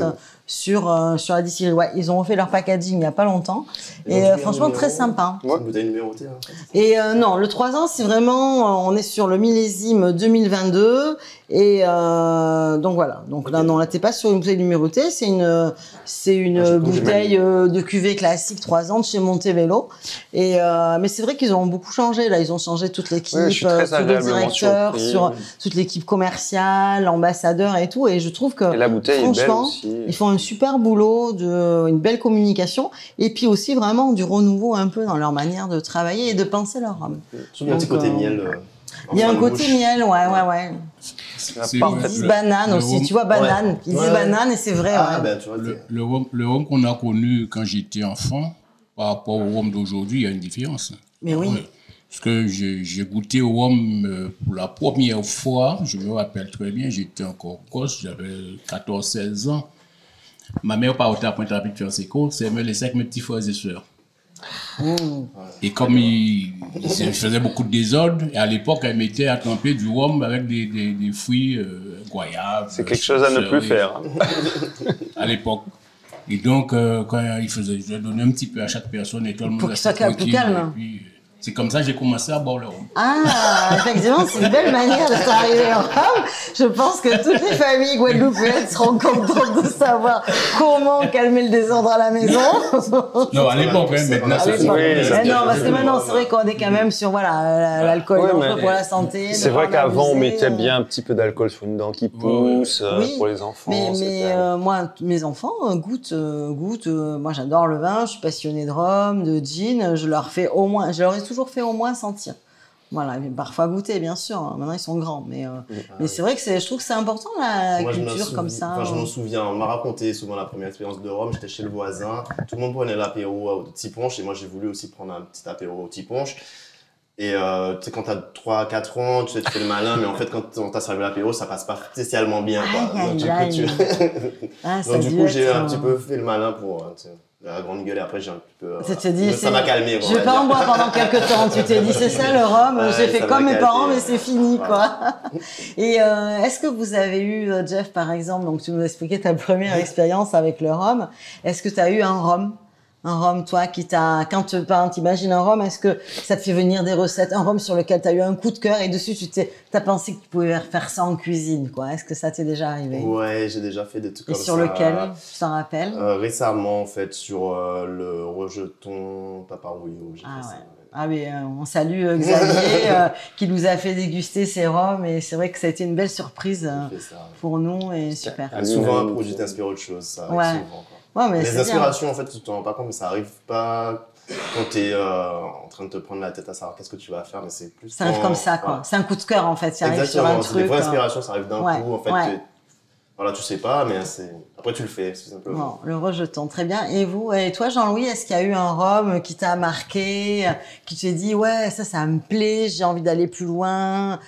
Sur, euh, sur la distillerie. Ouais, ils ont refait leur packaging il n'y a pas longtemps. Et mis euh, franchement, numéro. très sympa. C'est une bouteille numérotée, hein. Et euh, non, le 3 ans, c'est vraiment, euh, on est sur le millésime 2022. Et euh, donc voilà. Donc là, non, là, t'es pas sur une bouteille numérotée, c'est une, c'est une Ah, bouteille euh, de cuvée classique 3 ans de chez Montevelo. Et euh, mais c'est vrai qu'ils ont beaucoup changé. Là, ils ont changé toute l'équipe, Ouais, agréablement directeurs, surpris. sur toute l'équipe commerciale, ambassadeur et tout. Et je trouve que la franchement, ils font un super boulot, de, une belle communication, et puis aussi vraiment du renouveau un peu dans leur manière de travailler et de penser leur homme. Surtout, il y a un petit côté euh, miel. Il y a un côté miel, ouais, ouais, ouais. Le- banane aussi, tu vois, banane. Ils Ouais, disent ouais. banane et c'est vrai, Ah, ouais. ben, tu vois, Le, le rhum, le rhum qu'on a connu quand j'étais enfant, par rapport au rhum d'aujourd'hui, il y a une différence. Mais oui. Ouais. Parce que j'ai goûté au rhum euh, pour la première fois, je me rappelle très bien, j'étais encore gosse, j'avais 14-16 ans. Ma mère partait à Pointe-à-Pitre faire ses courses, elle me laissait avec mes petits frères et sœurs. Mmh. Et comme il, faisait beaucoup de désordre, et à l'époque, elle mettait à tremper du rhum avec des, des, des fruits euh, goyaves. C'est quelque chose à ne plus faire. À l'époque. Et donc, euh, quand il faisait, je donnais un petit peu à chaque personne et tout le monde Pour soit plus calme. Et puis, euh, c'est comme ça que j'ai commencé à boire le rhum. Ah, effectivement, c'est une belle manière d'être arrivé en Rome. Je pense que toutes les familles guadeloupéennes seront contentes de savoir comment calmer le désordre à la maison. Non, à l'époque, hein, maintenant, c'est Mais non, parce que fait maintenant, c'est vrai qu'on est quand même sur voilà l'alcool Ouais, pour la santé. C'est vrai qu'avant, on mettait bien un petit peu d'alcool sur une dent qui pousse euh, pour les enfants. Mais, mais euh, moi, mes enfants euh, goûtent, goûtent. euh, moi, j'adore le vin. Je suis passionnée de rhum, de gin. Je leur fais au moins, je leur ai toujours fait au moins sentir. Voilà, mais parfois goûter, bien sûr. hein. Maintenant, ils sont grands, mais euh, mais c'est vrai que c'est, je trouve que c'est important la Moi, culture comme ça. Enfin, je euh. m'en souviens, on m'a raconté souvent la première expérience de Rome. J'étais chez le voisin, tout le monde prenait l'apéro au petit punch et moi j'ai voulu aussi prendre un petit apéro au petit punch. Et euh, tu sais, quand t'as 3-4 ans, tu sais, tu fais le malin, mais en fait, quand on t'a servi l'apéro, ça passe pas spécialement bien. Quoi. Aïe, Donc, du coup, tu- Ah, Donc, du coup, j'ai un euh, petit peu fait le malin pour euh, la grande gueule et après, j'ai un petit peu. euh, dit, ça m'a calmé. Je vais va pas en boire pendant quelques temps. Tu t'es dit, c'est ça le rhum. Ouais, J'ai fait comme mes parents, mais c'est fini, quoi. Et euh, est-ce que vous avez eu, euh, Jeff, par exemple, donc tu nous expliquais ta première expérience avec le rhum. Est-ce que tu as eu un rhum? Un rhum, toi, qui t'a, quand tu imagines un rhum, est-ce que ça te fait venir des recettes, un rhum sur lequel tu as eu un coup de cœur et dessus tu t'es, t'as pensé que tu pouvais faire ça en cuisine, quoi. Est-ce que ça t'est déjà arrivé? Ouais, j'ai déjà fait des trucs Et comme sur ça. lequel, tu t'en rappelles? Euh, récemment, en fait, sur euh, le rejeton paparouillot. j'ai Ah fait ça, ouais. Ah oui, euh, on salue euh, Xavier euh, qui nous a fait déguster ses rhums et c'est vrai que ça a été une belle surprise ça, ouais. pour nous et super. Souvent, un produit t'inspire autre chose. Ça Ouais. souvent, quoi. Ouais, mais Les c'est bien. en fait, tu t'en rends pas compte, mais ça arrive pas quand t'es euh, en train de te prendre la tête à savoir qu'est-ce que tu vas faire, mais c'est plus. Ça arrive comme ça, quoi. Ouais. C'est un coup de cœur en fait. Ça arrive sur un vraies euh, inspirations, ça arrive d'un ouais, coup, en fait. t'es- Voilà, tu sais pas, mais c'est. Après, tu le fais, tout simplement. Bon, le rejeton, très bien. Et vous, et toi, Jean-Louis, est-ce qu'il y a eu un rhum qui t'a marqué, qui te dit ouais, ça, ça me plaît, j'ai envie d'aller plus loin.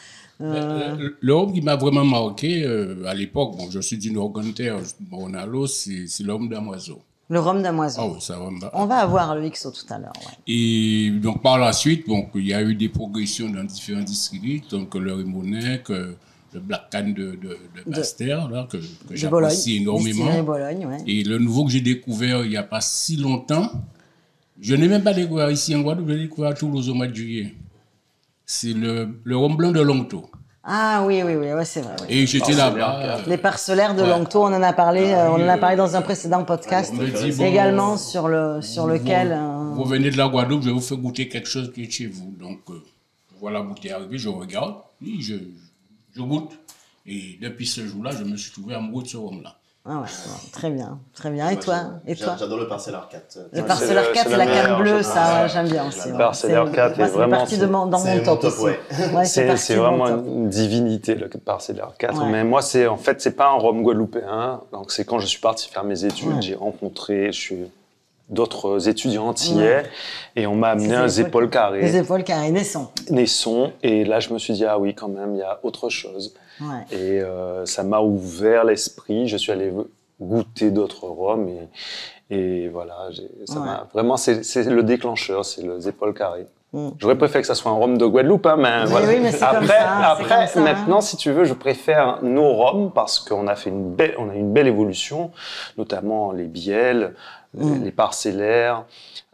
Euh, Le rhum qui m'a vraiment marqué euh, à l'époque, bon, je suis mon alo, c'est l'homme damoiseau. le rhum damoiseau. Ah oui, ça va On va avoir le XO tout à l'heure. Ouais. Et donc par la suite, bon, il y a eu des progressions dans différents districts, donc le Rimonec, euh, le Black Can de, de, de Bastère, là, que, que j'apprécie énormément. Distillerie Bologne, ouais. Et le nouveau que j'ai découvert il n'y a pas si longtemps, je n'ai même pas découvert ici en Guadeloupe, je l'ai découvert à Toulouse au mois de juillet. C'est le, le rhum blanc de Longto. Ah oui, oui, oui, ouais, c'est vrai. oui. Et j'étais là-bas. euh, Les parcellaires de Ouais. Longto, on en a parlé, euh, on en a parlé dans un précédent podcast, on me dit, bon, également sur le sur lequel. Vous, euh, vous venez de la Guadeloupe, je vais vous faire goûter quelque chose qui est chez vous. Donc, euh, voilà bouteille arrivée, je regarde, oui, je, je goûte. Et depuis ce jour-là, je me suis trouvé amoureux de ce rhum-là. Ah ouais, ouais, très bien, très bien. Et toi, et toi J'adore le parcelle 4. Le le- 4 c'est la canne meilleure, bleue, ça, j'aime bien aussi. Le 4 moi, est c'est vraiment parti de dans c'est mon top, top, aussi. ouais. Ouais, C'est vraiment top. une divinité, le Parcellaire 4. Ouais. Mais moi, c'est en fait, c'est pas un rhum guadeloupéen. Donc, c'est quand je suis parti faire mes études, Ouais. j'ai rencontré je suis d'autres étudiants antillais et on m'a amené un des épaules- carrées, Les épaules carrées, naissant. Naisson. Et là, je me suis dit, ah oui, quand même, il y a autre chose. Ouais. Et euh, ça m'a ouvert l'esprit. Je suis allé goûter d'autres rhums et, et voilà, ça Ouais. m'a vraiment, c'est le déclencheur, c'est les épaules carrées. Mm. J'aurais préféré que ça soit un rhum de Guadeloupe, hein, mais Oui, voilà. oui, mais c'est après, ça, après hein. maintenant, si tu veux, je préfère nos rhums parce qu'on a fait une belle, on a une belle évolution, notamment les bielles, Mm. les parcellaires.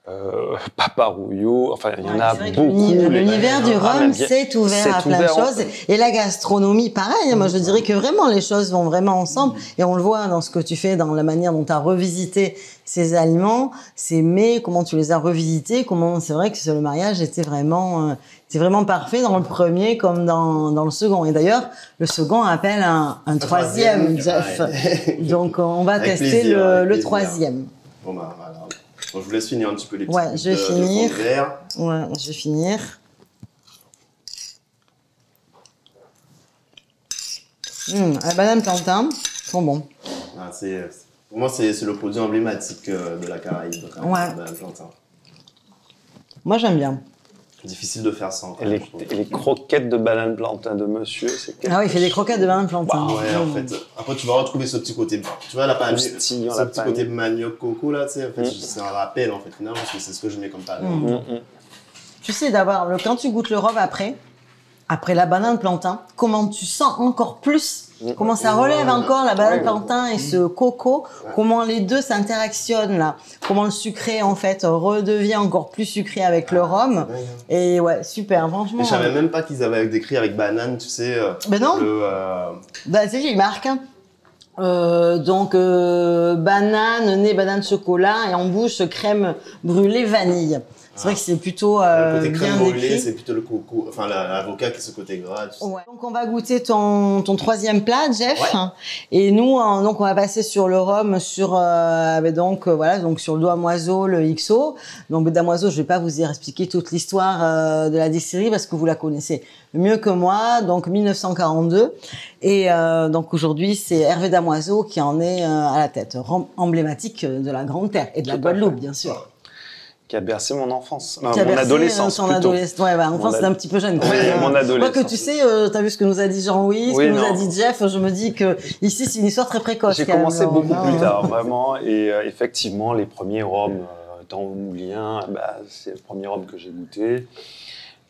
Euh, Paparouillot, enfin il y en Ouais, a c'est vrai que beaucoup. L'univers du Ah, rhum s'est ouvert à plein de en- choses. Et la gastronomie, pareil. Moi, je dirais que vraiment, les choses vont vraiment ensemble. Et on le voit dans ce que tu fais, dans la manière dont tu as revisité ces aliments, ces mets, comment tu les as revisités, comment c'est vrai que le mariage était vraiment, euh, était vraiment parfait dans le premier comme dans, dans le second. Et d'ailleurs, le second appelle un, un troisième, Jeff. Donc, on va Avec tester plaisir, le, le plaisir. troisième. Bon, bah, voilà. Je vous laisse finir un petit peu les petits Ouais, je vais de- finir. de. Ouais, je vais finir. Hum, la banane plantain, sont. Ah, c'est- pour moi, c'est le produit emblématique euh, de la Caraïbe. donc, Ouais. la plantain. Moi, j'aime bien. Difficile de faire sans. quand Et et les croquettes de banane plantain de monsieur, c'est quelque Ah oui, il fait des croquettes de banane plantain. Ouais, en fait. Après, tu vas retrouver ce petit côté. Tu vois, la panne, ce petit panne. côté manioc coco, là, tu sais, en fait, Mm. c'est un rappel, en fait, finalement, parce que c'est ce que je mets comme panne. Mm. Mm, mm. Tu sais d'abord, le- quand tu goûtes le rhum après, après la banane plantain, comment tu sens encore plus Mm. Comment ça relève Ouais. encore la banane plantain et ce coco Comment les deux s'interactionnent là Comment le sucré en fait redevient encore plus sucré avec le rhum Ouais, ouais. Et ouais, super, franchement. Et je savais même pas qu'ils avaient décrit avec banane, tu sais. euh, Ben non, le, euh, bah, c'est il marque. hein. Euh, donc euh, banane, nez banane chocolat et en bouche crème brûlée vanille. C'est vrai que c'est plutôt euh, le côté bien crème brûlée, c'est plutôt le coco, enfin la- l'avocat qui est ce côté gras. tu sais. Ouais. Donc on va goûter ton, ton troisième plat, Jeff. Ouais. Et nous, hein, donc on va passer sur le rhum, sur euh, avec donc euh, voilà, donc sur le damoiseau, le XO. Donc le damoiseau, je vais pas vous y expliquer toute l'histoire euh, de la distillerie parce que vous la connaissez mieux que moi. Donc 1942. Et euh, donc aujourd'hui, c'est Hervé Damoiseau qui en est euh, à la tête, rhum emblématique de la Grande Terre et de la Guadeloupe, bien sûr. Qui a bercé mon enfance, Qui a mon bercé, adolescence euh, plutôt. adolescence. Ouais, bah, enfance, ad- c'est un petit peu jeune. Oui, même. mon Moi, adolescence. que tu sais, euh, t'as vu ce que nous a dit Jean-Louis, ce Oui, que nous a dit Jeff, je me dis que ici, c'est une histoire très précoce. J'ai même, commencé Laurent. beaucoup Non, plus ouais. tard, vraiment. Et euh, effectivement, les premiers rhums euh, dans Moulin, bah, c'est le premier rhum que j'ai goûté.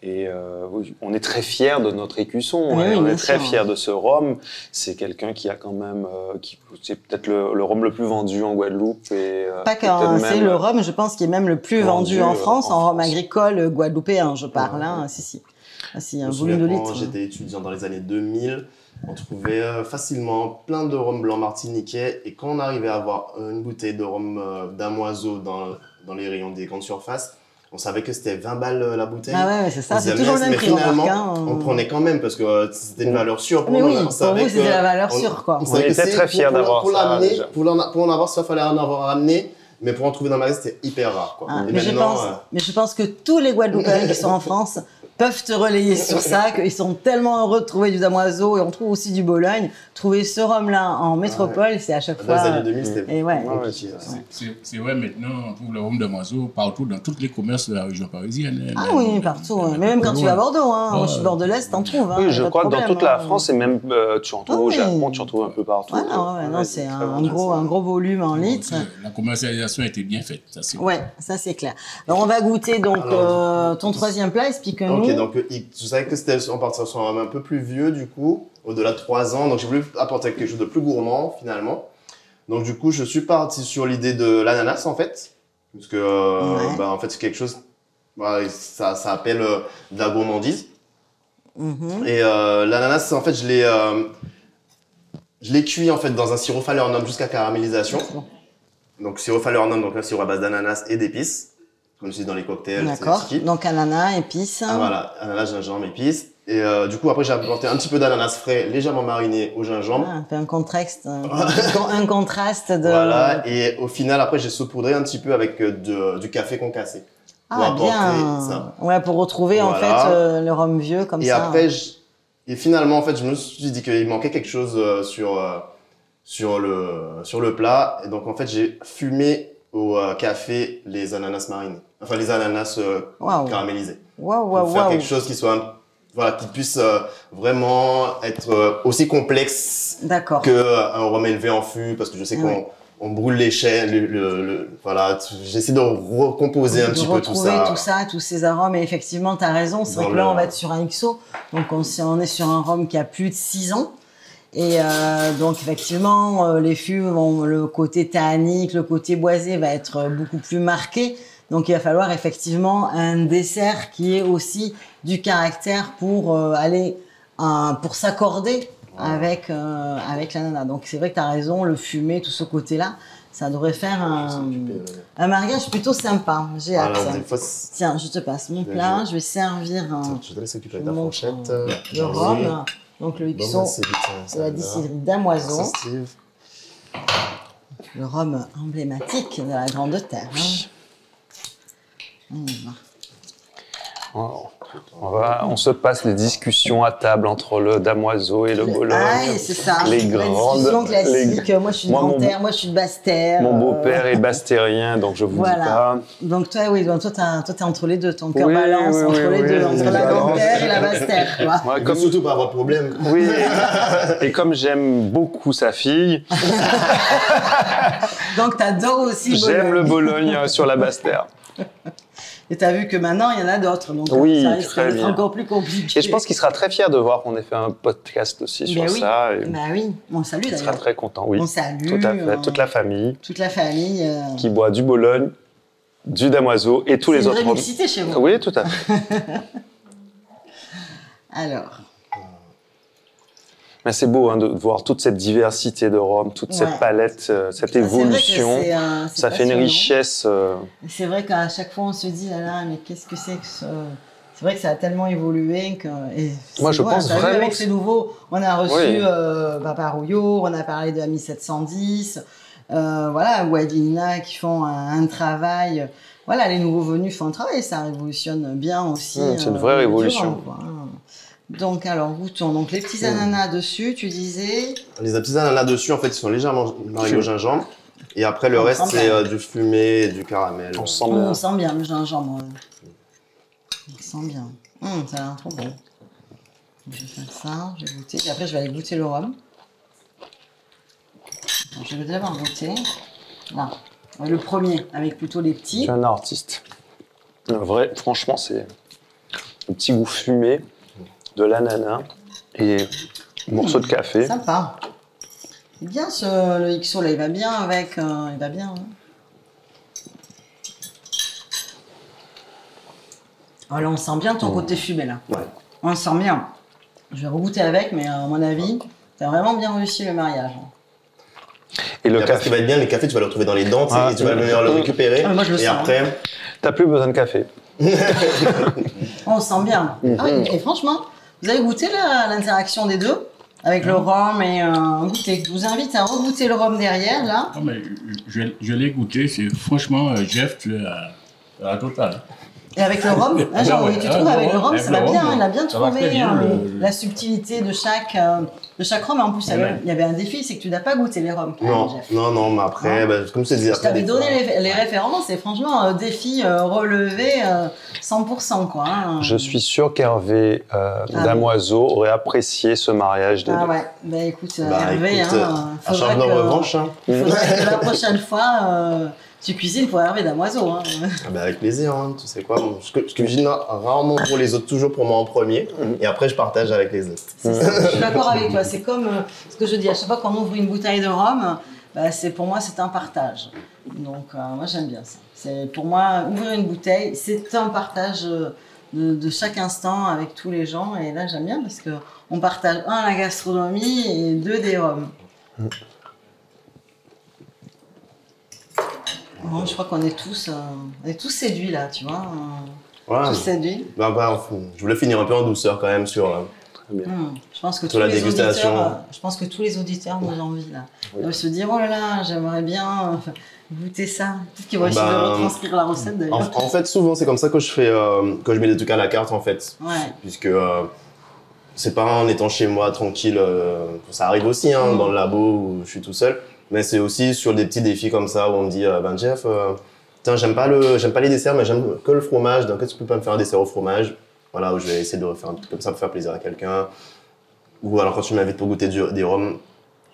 Et euh, on est très fiers de notre écusson. Oui, hein, oui, on est très sûr. fiers de ce rhum. C'est quelqu'un qui a quand même, euh, qui, c'est peut-être le, le rhum le plus vendu en Guadeloupe. Et, euh, Pas qu'un, c'est le rhum, je pense, qui est même le plus vendu, Vendu, en France, en, en rhum agricole guadeloupéen, je parle. Hein, si, si. Ah, si, un me volume de litres. j'étais étudiant dans les années 2000, on trouvait facilement plein de rhum blanc martiniquais. Et quand on arrivait à avoir une bouteille de rhum euh, damoiseau dans, dans les rayons des grandes surfaces, on savait que c'était 20 balles euh, la bouteille. Ah ouais, ouais, c'est ça, On c'est toujours le mais- même mais prix, finalement. Hein, on prenait quand même parce que euh, c'était une valeur sûre pour Mais nous. oui, on pour savait vous, c'était la valeur on- sûre, quoi. on On était très fiers pour- pour- d'avoir pour ça, déjà. Pour, pour en avoir, ça fallait en avoir ramené. Mais pour en trouver dans le magasin, c'était hyper rare. Quoi. Ah, mais, je pense, euh, mais je pense que tous les Guadeloupéens qui sont en France peuvent te relayer sur ça, qu'ils sont tellement heureux de trouver du damoiseau et on trouve aussi du Bologne. Trouver ce rhum-là en métropole, c'est à chaque dans fois. les années 2000, c'était Et ouais. Ouais, hein. C'est- vrai, maintenant, on trouve le rhum de Moiseau partout, dans tous les commerces de la région parisienne. Ah oui, partout. hein. Mais même quand tu vas à Bordeaux, hein, moi je suis bordelaise, t'en trouves. Hein, Oui, je crois que dans toute la hein. France, et même euh, tu en trouves Ah au oui. Japon, tu en trouves un peu partout. Ouais, non, ouais, non, c'est un, gros, un gros volume en litres. La commercialisation a été bien faite, ça c'est Ouais, ça c'est clair. Alors on va goûter donc euh, ton troisième plat, explique-nous. Ok, donc euh, il- je savais que c'était en partir sur un un peu plus vieux du coup, au-delà de 3 ans, donc j'ai voulu apporter quelque chose de plus gourmand finalement. Donc du coup, je suis parti sur l'idée de l'ananas en fait, parce que euh, Ouais. bah, en fait c'est quelque chose, bah, ça, ça appelle euh, de la gourmandise. Mhm. Et euh, l'ananas, en fait, je l'ai, euh, je l'ai cuit en fait dans un sirop falernum jusqu'à caramélisation. Donc sirop falernum, donc un sirop à base d'ananas et d'épices, comme je dis dans les cocktails. D'accord. Donc ananas, épices. Ah, voilà, ananas, gingembre, épices. Et euh, du coup, après, j'ai apporté un petit peu d'ananas frais, légèrement mariné au gingembre. Ah, un peu un contraste, un, contraste de. Voilà, et au final, après, j'ai saupoudré un petit peu avec euh, de- du café concassé. Ah bien. ça. Ouais, pour retrouver en fait euh, le rhum vieux comme et ça. après, je- et finalement, en fait, je me suis dit qu'il manquait quelque chose euh, sur, euh, sur, le, sur le plat. Et donc, en fait, j'ai fumé au euh, café les ananas marinés. Enfin, les ananas euh, Waouh. caramélisés. Pour waouh, faire quelque chose qui soit, voilà, qui puisse euh, vraiment être euh, aussi complexe que un rhum élevé en fût, parce que je sais qu'on Ouais. on brûle les chaînes, le, le- le- voilà, j'essaie de recomposer un de petit peu tout retrouver ça. tout ça, tous ces arômes. Et effectivement, tu as raison. C'est vrai que là, on va être sur un XO. Donc, on, si on est sur un rhum qui a plus de 6 ans. Et euh, donc, effectivement, euh, les fûts, vont- le côté tannique, le côté boisé va être beaucoup plus marqué. Donc, il va falloir effectivement un dessert qui ait aussi du caractère pour euh, aller, un- pour s'accorder avec, euh, avec l'ananas. Donc, c'est vrai que tu as raison, le fumé, tout ce côté-là, ça devrait faire un, un mariage plutôt sympa. J'ai hâte. Fois, c'est- Tiens, je te passe mon plat. Je vais servir un, je te laisse je ta fourchette. vas-y. rhum. Donc le XO bah, c'est la distillerie Steve. Le rhum emblématique de la Grande Terre. hein. On y va. On, va, on se passe les discussions à table entre le damoiseau et le Bologne. Ah, c'est ça. Les grandes. les- classique. Moi, je suis de Moi, mon- moi, je suis de Basse-Terre. Mon euh, beau-père est bastérien, donc je vous Voilà. dis pas. Donc toi, oui, donc toi, t'es entre les deux. Ton cœur Oui, balance oui, entre oui, les oui, deux, oui, entre la balance. Nanterre et la Basse-Terre. vois. Moi, Comme surtout pas avoir de problème. Oui. Et comme j'aime beaucoup sa fille, Donc t'adores aussi j'aime le Bologne. Bologne sur la Basse-Terre. Et t'as vu que maintenant, il y en a d'autres. Donc Oui, ça risque d'être encore plus compliqué. Et je pense qu'il sera très fier de voir qu'on ait fait un podcast aussi sur Ben oui. ça. Et Bah oui, on salue il sera très content, oui. On salue. Tout à fait. Toute la famille toute la famille. euh, qui boit du Bologne, du Damoiseau et tous c'est les autres. mixité chez vous. Oui, tout à fait. Alors, Mais c'est beau hein, de voir toute cette diversité de Rome, toute Ouais. cette palette, euh, cette c'est évolution. c'est, c'est Ça fait une richesse. euh, C'est vrai qu'à chaque fois, on se dit, là, là, mais qu'est-ce que c'est que ce... C'est vrai que ça a tellement évolué que. et Moi, c'est je pense vraiment Avec que ces nouveaux, on a reçu Oui. euh, Papa Rouillot, on a parlé de la 1710, euh, voilà, Wadina qui font un, un travail. Voilà, les nouveaux venus font un travail, ça révolutionne bien aussi. Mmh, c'est une vraie révolution. Quoi. Donc, alors, goûtons. Donc, les petits Mmh. ananas dessus, tu disais. Les petits ananas dessus, en fait, ils sont légèrement mariés au gingembre. Et après, le On reste, sent c'est bien. euh, du fumé et du caramel. on sent bien. on sent bien le gingembre. ouais. On sent bien. Hum, ça a l'air trop bon. Je vais faire ça, je vais goûter. Et après, je vais aller goûter le rhum. Je vais d'abord goûter. Là. Le premier, avec plutôt les Je petits. suis un artiste. Un vrai, franchement, c'est un petit goût fumé de l'ananas et un morceau de café. Sympa. Bien ce, le XO là, il va bien avec. euh, il va bien. hein. Oh, là, on sent bien ton côté fumé là. Ouais. On le sent bien. Je vais regoûter avec, mais euh, à mon avis, t'as vraiment bien réussi le mariage. Et le Et après, ce qui café, va être bien, les cafés, tu vas le retrouver dans les dents, Ah, et tu vas venir le récupérer. Ah, moi, je le et sens, après, t'as plus besoin de café. On sent bien. Mhm. Ah oui, et franchement, vous avez goûté l'interaction des deux avec le rhum et euh, goûter. Je vous invite à regoûter le rhum derrière là. Non, mais je, je l'ai goûté, c'est franchement, euh, Jeff, tu es à, à la totale. Et avec le rhum, hein, genre, ouais, tu ah, trouves le avec le rhum, ça va bien. Il a bien trouvé bien, hein, le- la subtilité de chaque, euh, de chaque rhum. En plus, il y avait- Ouais. il y avait un défi, c'est que tu n'as pas goûté les rhums. non, non, non, mais après, bah, comme je te disais, Je t'avais donné les, les références et franchement, euh, défi euh, relevé euh, 100% quoi. hein. Je suis sûr qu'Hervé euh, Ah Damoiseau aurait apprécié ce mariage des Ah deux. ouais, bah écoute, euh, Bah, Hervé, écoute, hein, faudra que- revanche, hein. Que la prochaine fois, euh, tu cuisines pour Hervé Damoiseau. Hein. Ah bah, avec plaisir, hein, tu sais quoi. bon, Je, je cuisine rarement pour les autres, toujours pour moi en premier. Et après, je partage avec les autres. Ça, je suis d'accord avec toi. C'est comme euh, ce que je dis, à chaque fois qu'on ouvre une bouteille de rhum, bah, c'est, pour moi, c'est un partage. Donc, euh, moi, j'aime bien ça. C'est, pour moi, ouvrir une bouteille, c'est un partage euh, de, de chaque instant avec tous les gens. Et là, j'aime bien parce qu'on partage, un, la gastronomie et deux, des rhums. Bon, je crois qu'on est tous, euh, on est tous séduits là, tu vois. euh, Voilà. tous séduits. Bah, bah, je voulais finir un peu en douceur quand même sur. euh, Hmm, Je pense que Sur tous la les dégustation. auditeurs, euh, je pense que tous les auditeurs nous envient là. Ils doivent se dire oh là là, j'aimerais bien goûter ça. Peut-être qu'ils vont essayer de retranscrire la recette En, d'ailleurs. en fait, souvent, c'est comme ça que je fais, euh, que je mets des trucs à la carte en fait. Ouais. Puisque euh, c'est pas en étant chez moi tranquille, euh, ça arrive aussi hein, Mm. dans le labo où je suis tout seul, mais c'est aussi sur des petits défis comme ça où on me dit euh, ben Jeff, euh, putain, j'aime pas le, j'aime pas les desserts, mais j'aime que le fromage. Donc est-ce que tu peux pas me faire un dessert au fromage? Voilà, où je vais essayer de refaire un truc comme ça pour faire plaisir à quelqu'un. Ou alors quand tu m'invites pour goûter du- des rhums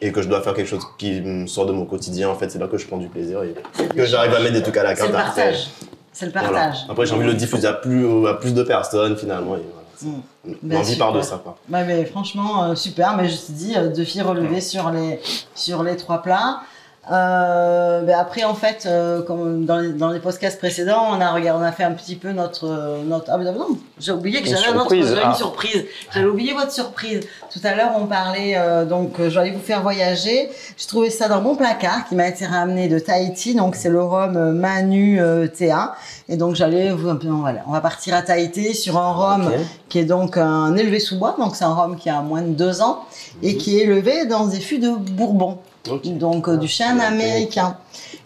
et que je dois faire quelque chose qui me sort de mon quotidien, en fait, c'est là que je prends du plaisir et que j'arrive à mettre des trucs à la C'est carte. le après. partage. C'est le Voilà. partage. Après, j'ai envie de le diffuser à plus, à plus de personnes finalement. Et voilà. Mm. L'envie part de ça. Quoi. Ouais, mais franchement, euh, super. Mais je te dis, euh, deux filles relevées sur les, sur les trois plats. Euh, ben après, en fait, euh, comme dans les, dans les podcasts précédents, on a regardé, on a fait un petit peu notre, euh, notre, ah ben non, j'ai oublié que j'avais un autre- ah. une surprise. J'avais oublié votre surprise. Tout à l'heure, on parlait, euh, donc, euh, je vais aller vous faire voyager. J'ai trouvé ça dans mon placard qui m'a été ramené de Tahiti. Donc, c'est le rhum euh, Manu TA. Et donc, j'allais vous, voilà, on va partir à Tahiti sur un rhum qui est donc un élevé sous bois, donc c'est un rhum qui a moins de deux ans et qui est élevé dans des fûts de Bourbon. Donc euh, du chêne américain.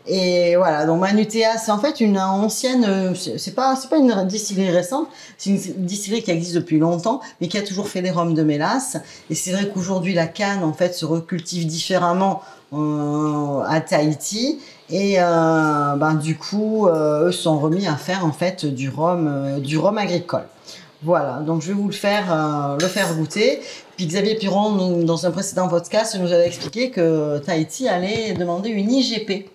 Et voilà, donc Manutea, c'est en fait une ancienne, euh, c'est pas, c'est pas une distillerie récente, c'est une distillerie qui existe depuis longtemps, mais qui a toujours fait des rhums de mélasse. Et c'est vrai qu'aujourd'hui, la canne, en fait, se recultive différemment euh, à Tahiti. Et euh, ben, du coup, euh, eux sont remis à faire en fait du rhum, du rhum agricole. Voilà, donc je vais vous le faire, euh, le faire goûter. Puis Xavier Piron, nous, dans un précédent podcast, nous avait expliqué que Tahiti allait demander une IGP.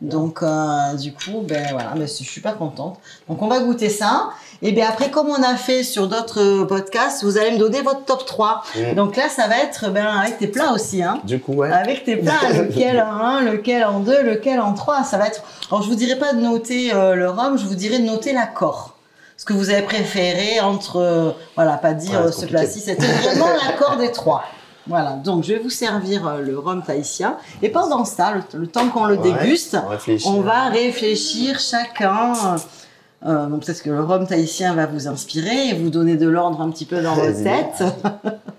Donc, euh, du coup, ben voilà, ben, je suis super contente. Donc, on va goûter ça. Et bien après, comme on a fait sur d'autres podcasts, vous allez me donner votre top 3. Mm. Donc là, ça va être ben, avec tes plats aussi. Hein. Du coup, ouais. Avec tes plats, lequel en 1, lequel en 2, lequel en 3. Ça va être. Alors, je vous dirai pas de noter euh, le rhum, je vous dirai de noter l'accord. Ce que vous avez préféré entre. euh, voilà, pas dire Ouais, euh, c'est ce plat-ci. C'était vraiment l'accord des trois. Voilà, donc je vais vous servir euh, le rhum tahitien. Et pendant ça, le, le temps qu'on le Ouais, déguste, on on va réfléchir chacun. euh, euh, donc peut-être que le rhum tahitien va vous inspirer et vous donner de l'ordre un petit peu dans votre Vas-y. tête.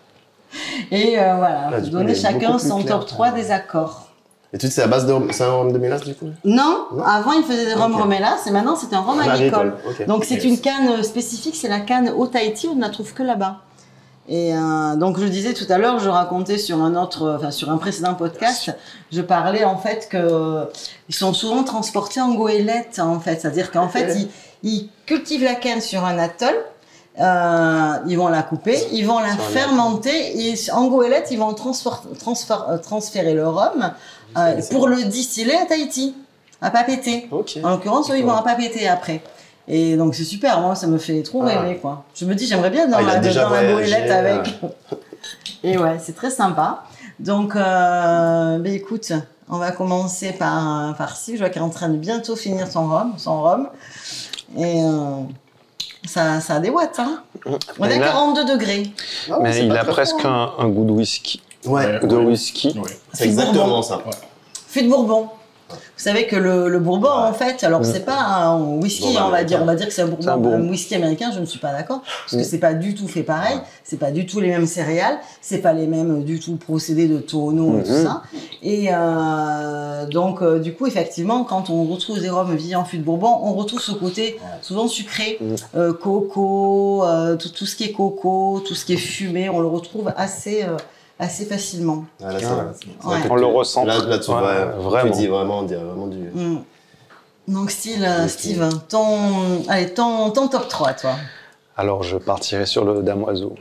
et euh, voilà, Là, vous donnez chacun son top 3 des accords. Et tout, c'est à base de. C'est un rhum de mélasse, du coup Non, Non. avant il faisait des rhums Ok. romélas et maintenant c'est un rhum agricole. Ok. Donc c'est Yes. une canne spécifique, c'est la canne au Tahiti, on ne la trouve que là-bas. Et euh, donc je disais tout à l'heure, je racontais sur un autre, enfin sur un précédent podcast, je parlais en fait que ils sont souvent transportés en goélette en fait, c'est-à-dire qu'en fait ils, ils cultivent la canne sur un atoll, euh, ils vont la couper, ils vont la fermenter et en goélette ils vont euh, transférer le rhum euh, pour le distiller à Tahiti, à Papeete. Ok. En l'occurrence, eux, ils vont à Papeete après. Et donc c'est super, moi ça me fait trop Ah. rêver quoi. Je me dis j'aimerais bien dans, Ah, il a la, déjà dans voyagé, goélette euh. avec. Et ouais, c'est très sympa. Donc euh, ben écoute, on va commencer par, par ci. Je vois qu'elle est en train de bientôt finir son rhum, son rhum. Et euh, ça, ça a des watts, hein. On est Mais à là- 42 degrés. Ah, mais il a presque un, un goût de whisky. Ouais, De whisky. Ouais. c'est exactement ça. Fût de Bourbon. Vous savez que le, le Bourbon, Ouais. en fait, alors c'est pas un whisky, Bourbon on va dire, on va dire que c'est un Bourbon, un un whisky américain. Je ne suis pas d'accord parce que Mm. c'est pas du tout fait pareil. C'est pas du tout les mêmes céréales. C'est pas les mêmes euh, du tout procédés de tonneaux et tout Mhm. ça. Et euh, donc, euh, du coup, effectivement, quand on retrouve des rhums vieillis en fût de Bourbon, on retrouve ce côté souvent sucré, Mm. euh, coco, euh, tout, tout ce qui est coco, tout ce qui est fumé, on le retrouve assez, euh, assez facilement. Ah, là, ça va. C'est vrai Ouais. que On le ressent. Là, là tu Ouais, vois, vraiment. Tu dis vraiment, on dirait vraiment du. Mm. Donc, style. Steve, ton, allez, ton, ton top 3, toi. Alors je partirai sur le damoiseau.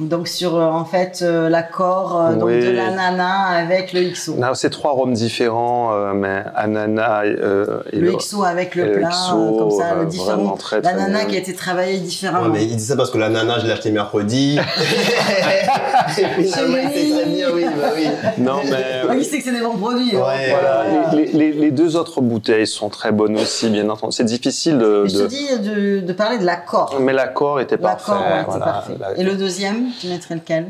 Donc, sur, euh, en fait, euh, l'accord euh, donc Oui. de l'ananas avec le XO. Non, c'est trois rhums différents, euh, mais ananas euh, et Le XO avec le plat, XO, comme ça, euh, le différent. L'ananas qui a été travaillé différemment. Ouais, mais il dit ça parce que la nana, je l'ai acheté mercredi. Et puis, Chez ah très bien, oui. Non, mais Ah, il sait que c'est des bons produits. hein. Voilà, Voilà. les, les- les deux autres bouteilles sont très bonnes aussi, bien entendu. C'est difficile de, Mais Je te de- dis de, de parler de l'accord. mais l'accord était parfait. L'accord, ouais, c'est voilà. parfait. La- Et le deuxième, tu mettrais lequel?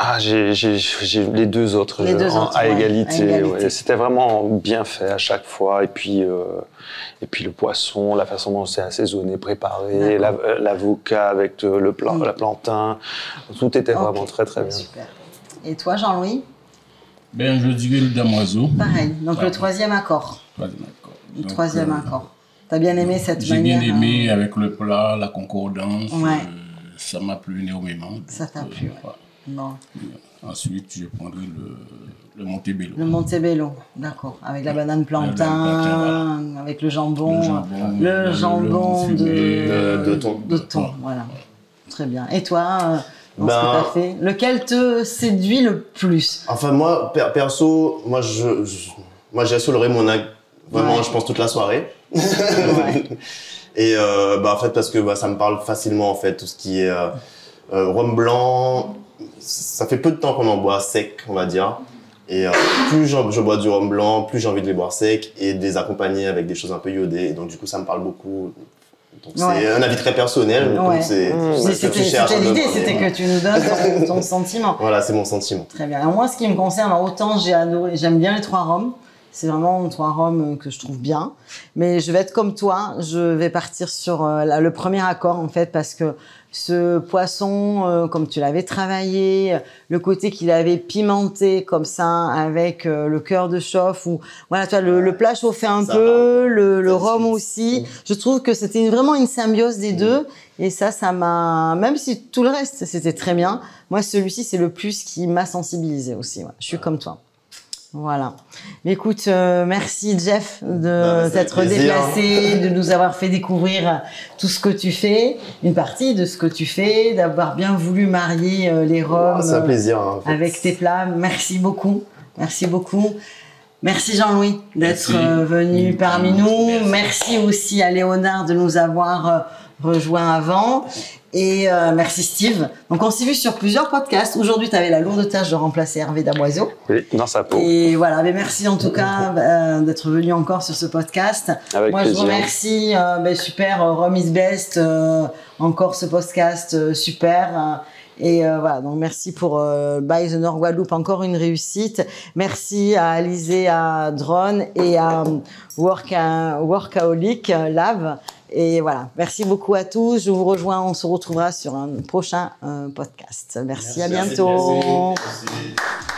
Ah, j'ai j'ai- j'ai les deux autres, Les deux en- autres, à, ouais, égalité, à égalité. ouais. C'était vraiment bien fait à chaque fois. Et puis, euh, et puis le poisson, la façon dont c'est assaisonné, préparé, la- euh, l'avocat avec euh, le plan, Mm. la plantain, tout était vraiment très très bien. Super. Et toi, Jean-Louis Ben, je dirais le damoiseau. Pareil. Donc, le troisième accord. Troisième accord. Le troisième euh, accord. T'as bien aimé cette J'ai manière bien aimé euh, avec le plat, la concordance. Ouais. euh, ça m'a plu énormément. Ça t'a plu, euh, ouais. voilà. Bon, Ensuite, je prendrai le, le Montebello. le Montebello, d'accord. Avec la banane plantain, plantain, avec le jambon, Le jambon, le jambon le de, de- de thon. de thon, voilà. Très bien. Et toi, euh, dans Ben- ce que t'as fait, lequel te séduit le plus Enfin, moi, per- perso, moi, je, je- moi, j'ai sur le Raymond Vraiment, Ouais. je pense toute la soirée. Ouais. Et euh, bah, en fait, parce que bah, ça me parle facilement, en fait, tout ce qui est euh, euh, rhum blanc. Ça fait peu de temps qu'on en boit sec, on va dire. Et euh, plus je bois du rhum blanc, plus j'ai envie de les boire secs et de les accompagner avec des choses un peu iodées. Et donc, du coup, ça me parle beaucoup. Donc, c'est Ouais. un avis très personnel. donc Ouais. c'est- Mmh. c'est Mais ce que tu C'était l'idée, c'était que tu nous donnes ton, ton sentiment. Voilà, c'est mon sentiment. Très bien. Alors moi, ce qui me concerne, autant j'ai adoré, j'aime bien les trois rhums. C'est vraiment trois rhums que je trouve bien. Mais je vais être comme toi. Je vais partir sur euh, le premier accord, en fait, parce que ce poisson, euh, comme tu l'avais travaillé, le côté qu'il avait pimenté comme ça, avec euh, le cœur de chauffe, ou voilà, tu vois, le, le plat chauffé un Ça peu, le, rhum aussi. Je trouve que c'était vraiment une symbiose des deux. Et ça, ça m'a, même si tout le reste, c'était très bien. Moi, celui-ci, c'est le plus qui m'a sensibilisé aussi. ouais. Je suis comme toi. Voilà. Mais écoute, euh, merci Jeff de t'être déplacé, de nous avoir fait découvrir tout ce que tu fais, une partie de ce que tu fais, d'avoir bien voulu marier euh, les un euh, plaisir. hein, en fait. avec tes plats. Merci beaucoup. Merci beaucoup. Merci Jean-Louis d'être euh, venu parmi nous. Merci. Merci aussi à Léonard de nous avoir euh, rejoints avant. Et euh, merci Steve. Donc on s'est vu sur plusieurs podcasts. Aujourd'hui, tu avais la lourde tâche de remplacer Hervé Damoiseau. Oui, dans sa peau. Et voilà, mais merci en tout cas euh, d'être venu encore sur ce podcast. Avec Moi, je vous remercie. euh, ben, super, euh, Rome is best. euh, encore ce podcast euh, super. et euh, voilà, donc merci pour euh, By the Nord Guadeloupe, encore une réussite. Merci à Alizé, à Drone et à Worka- Workaholic Lave. Et voilà, merci beaucoup à tous. Je vous rejoins, on se retrouvera sur un prochain euh, podcast. Merci, à Merci, bientôt. merci.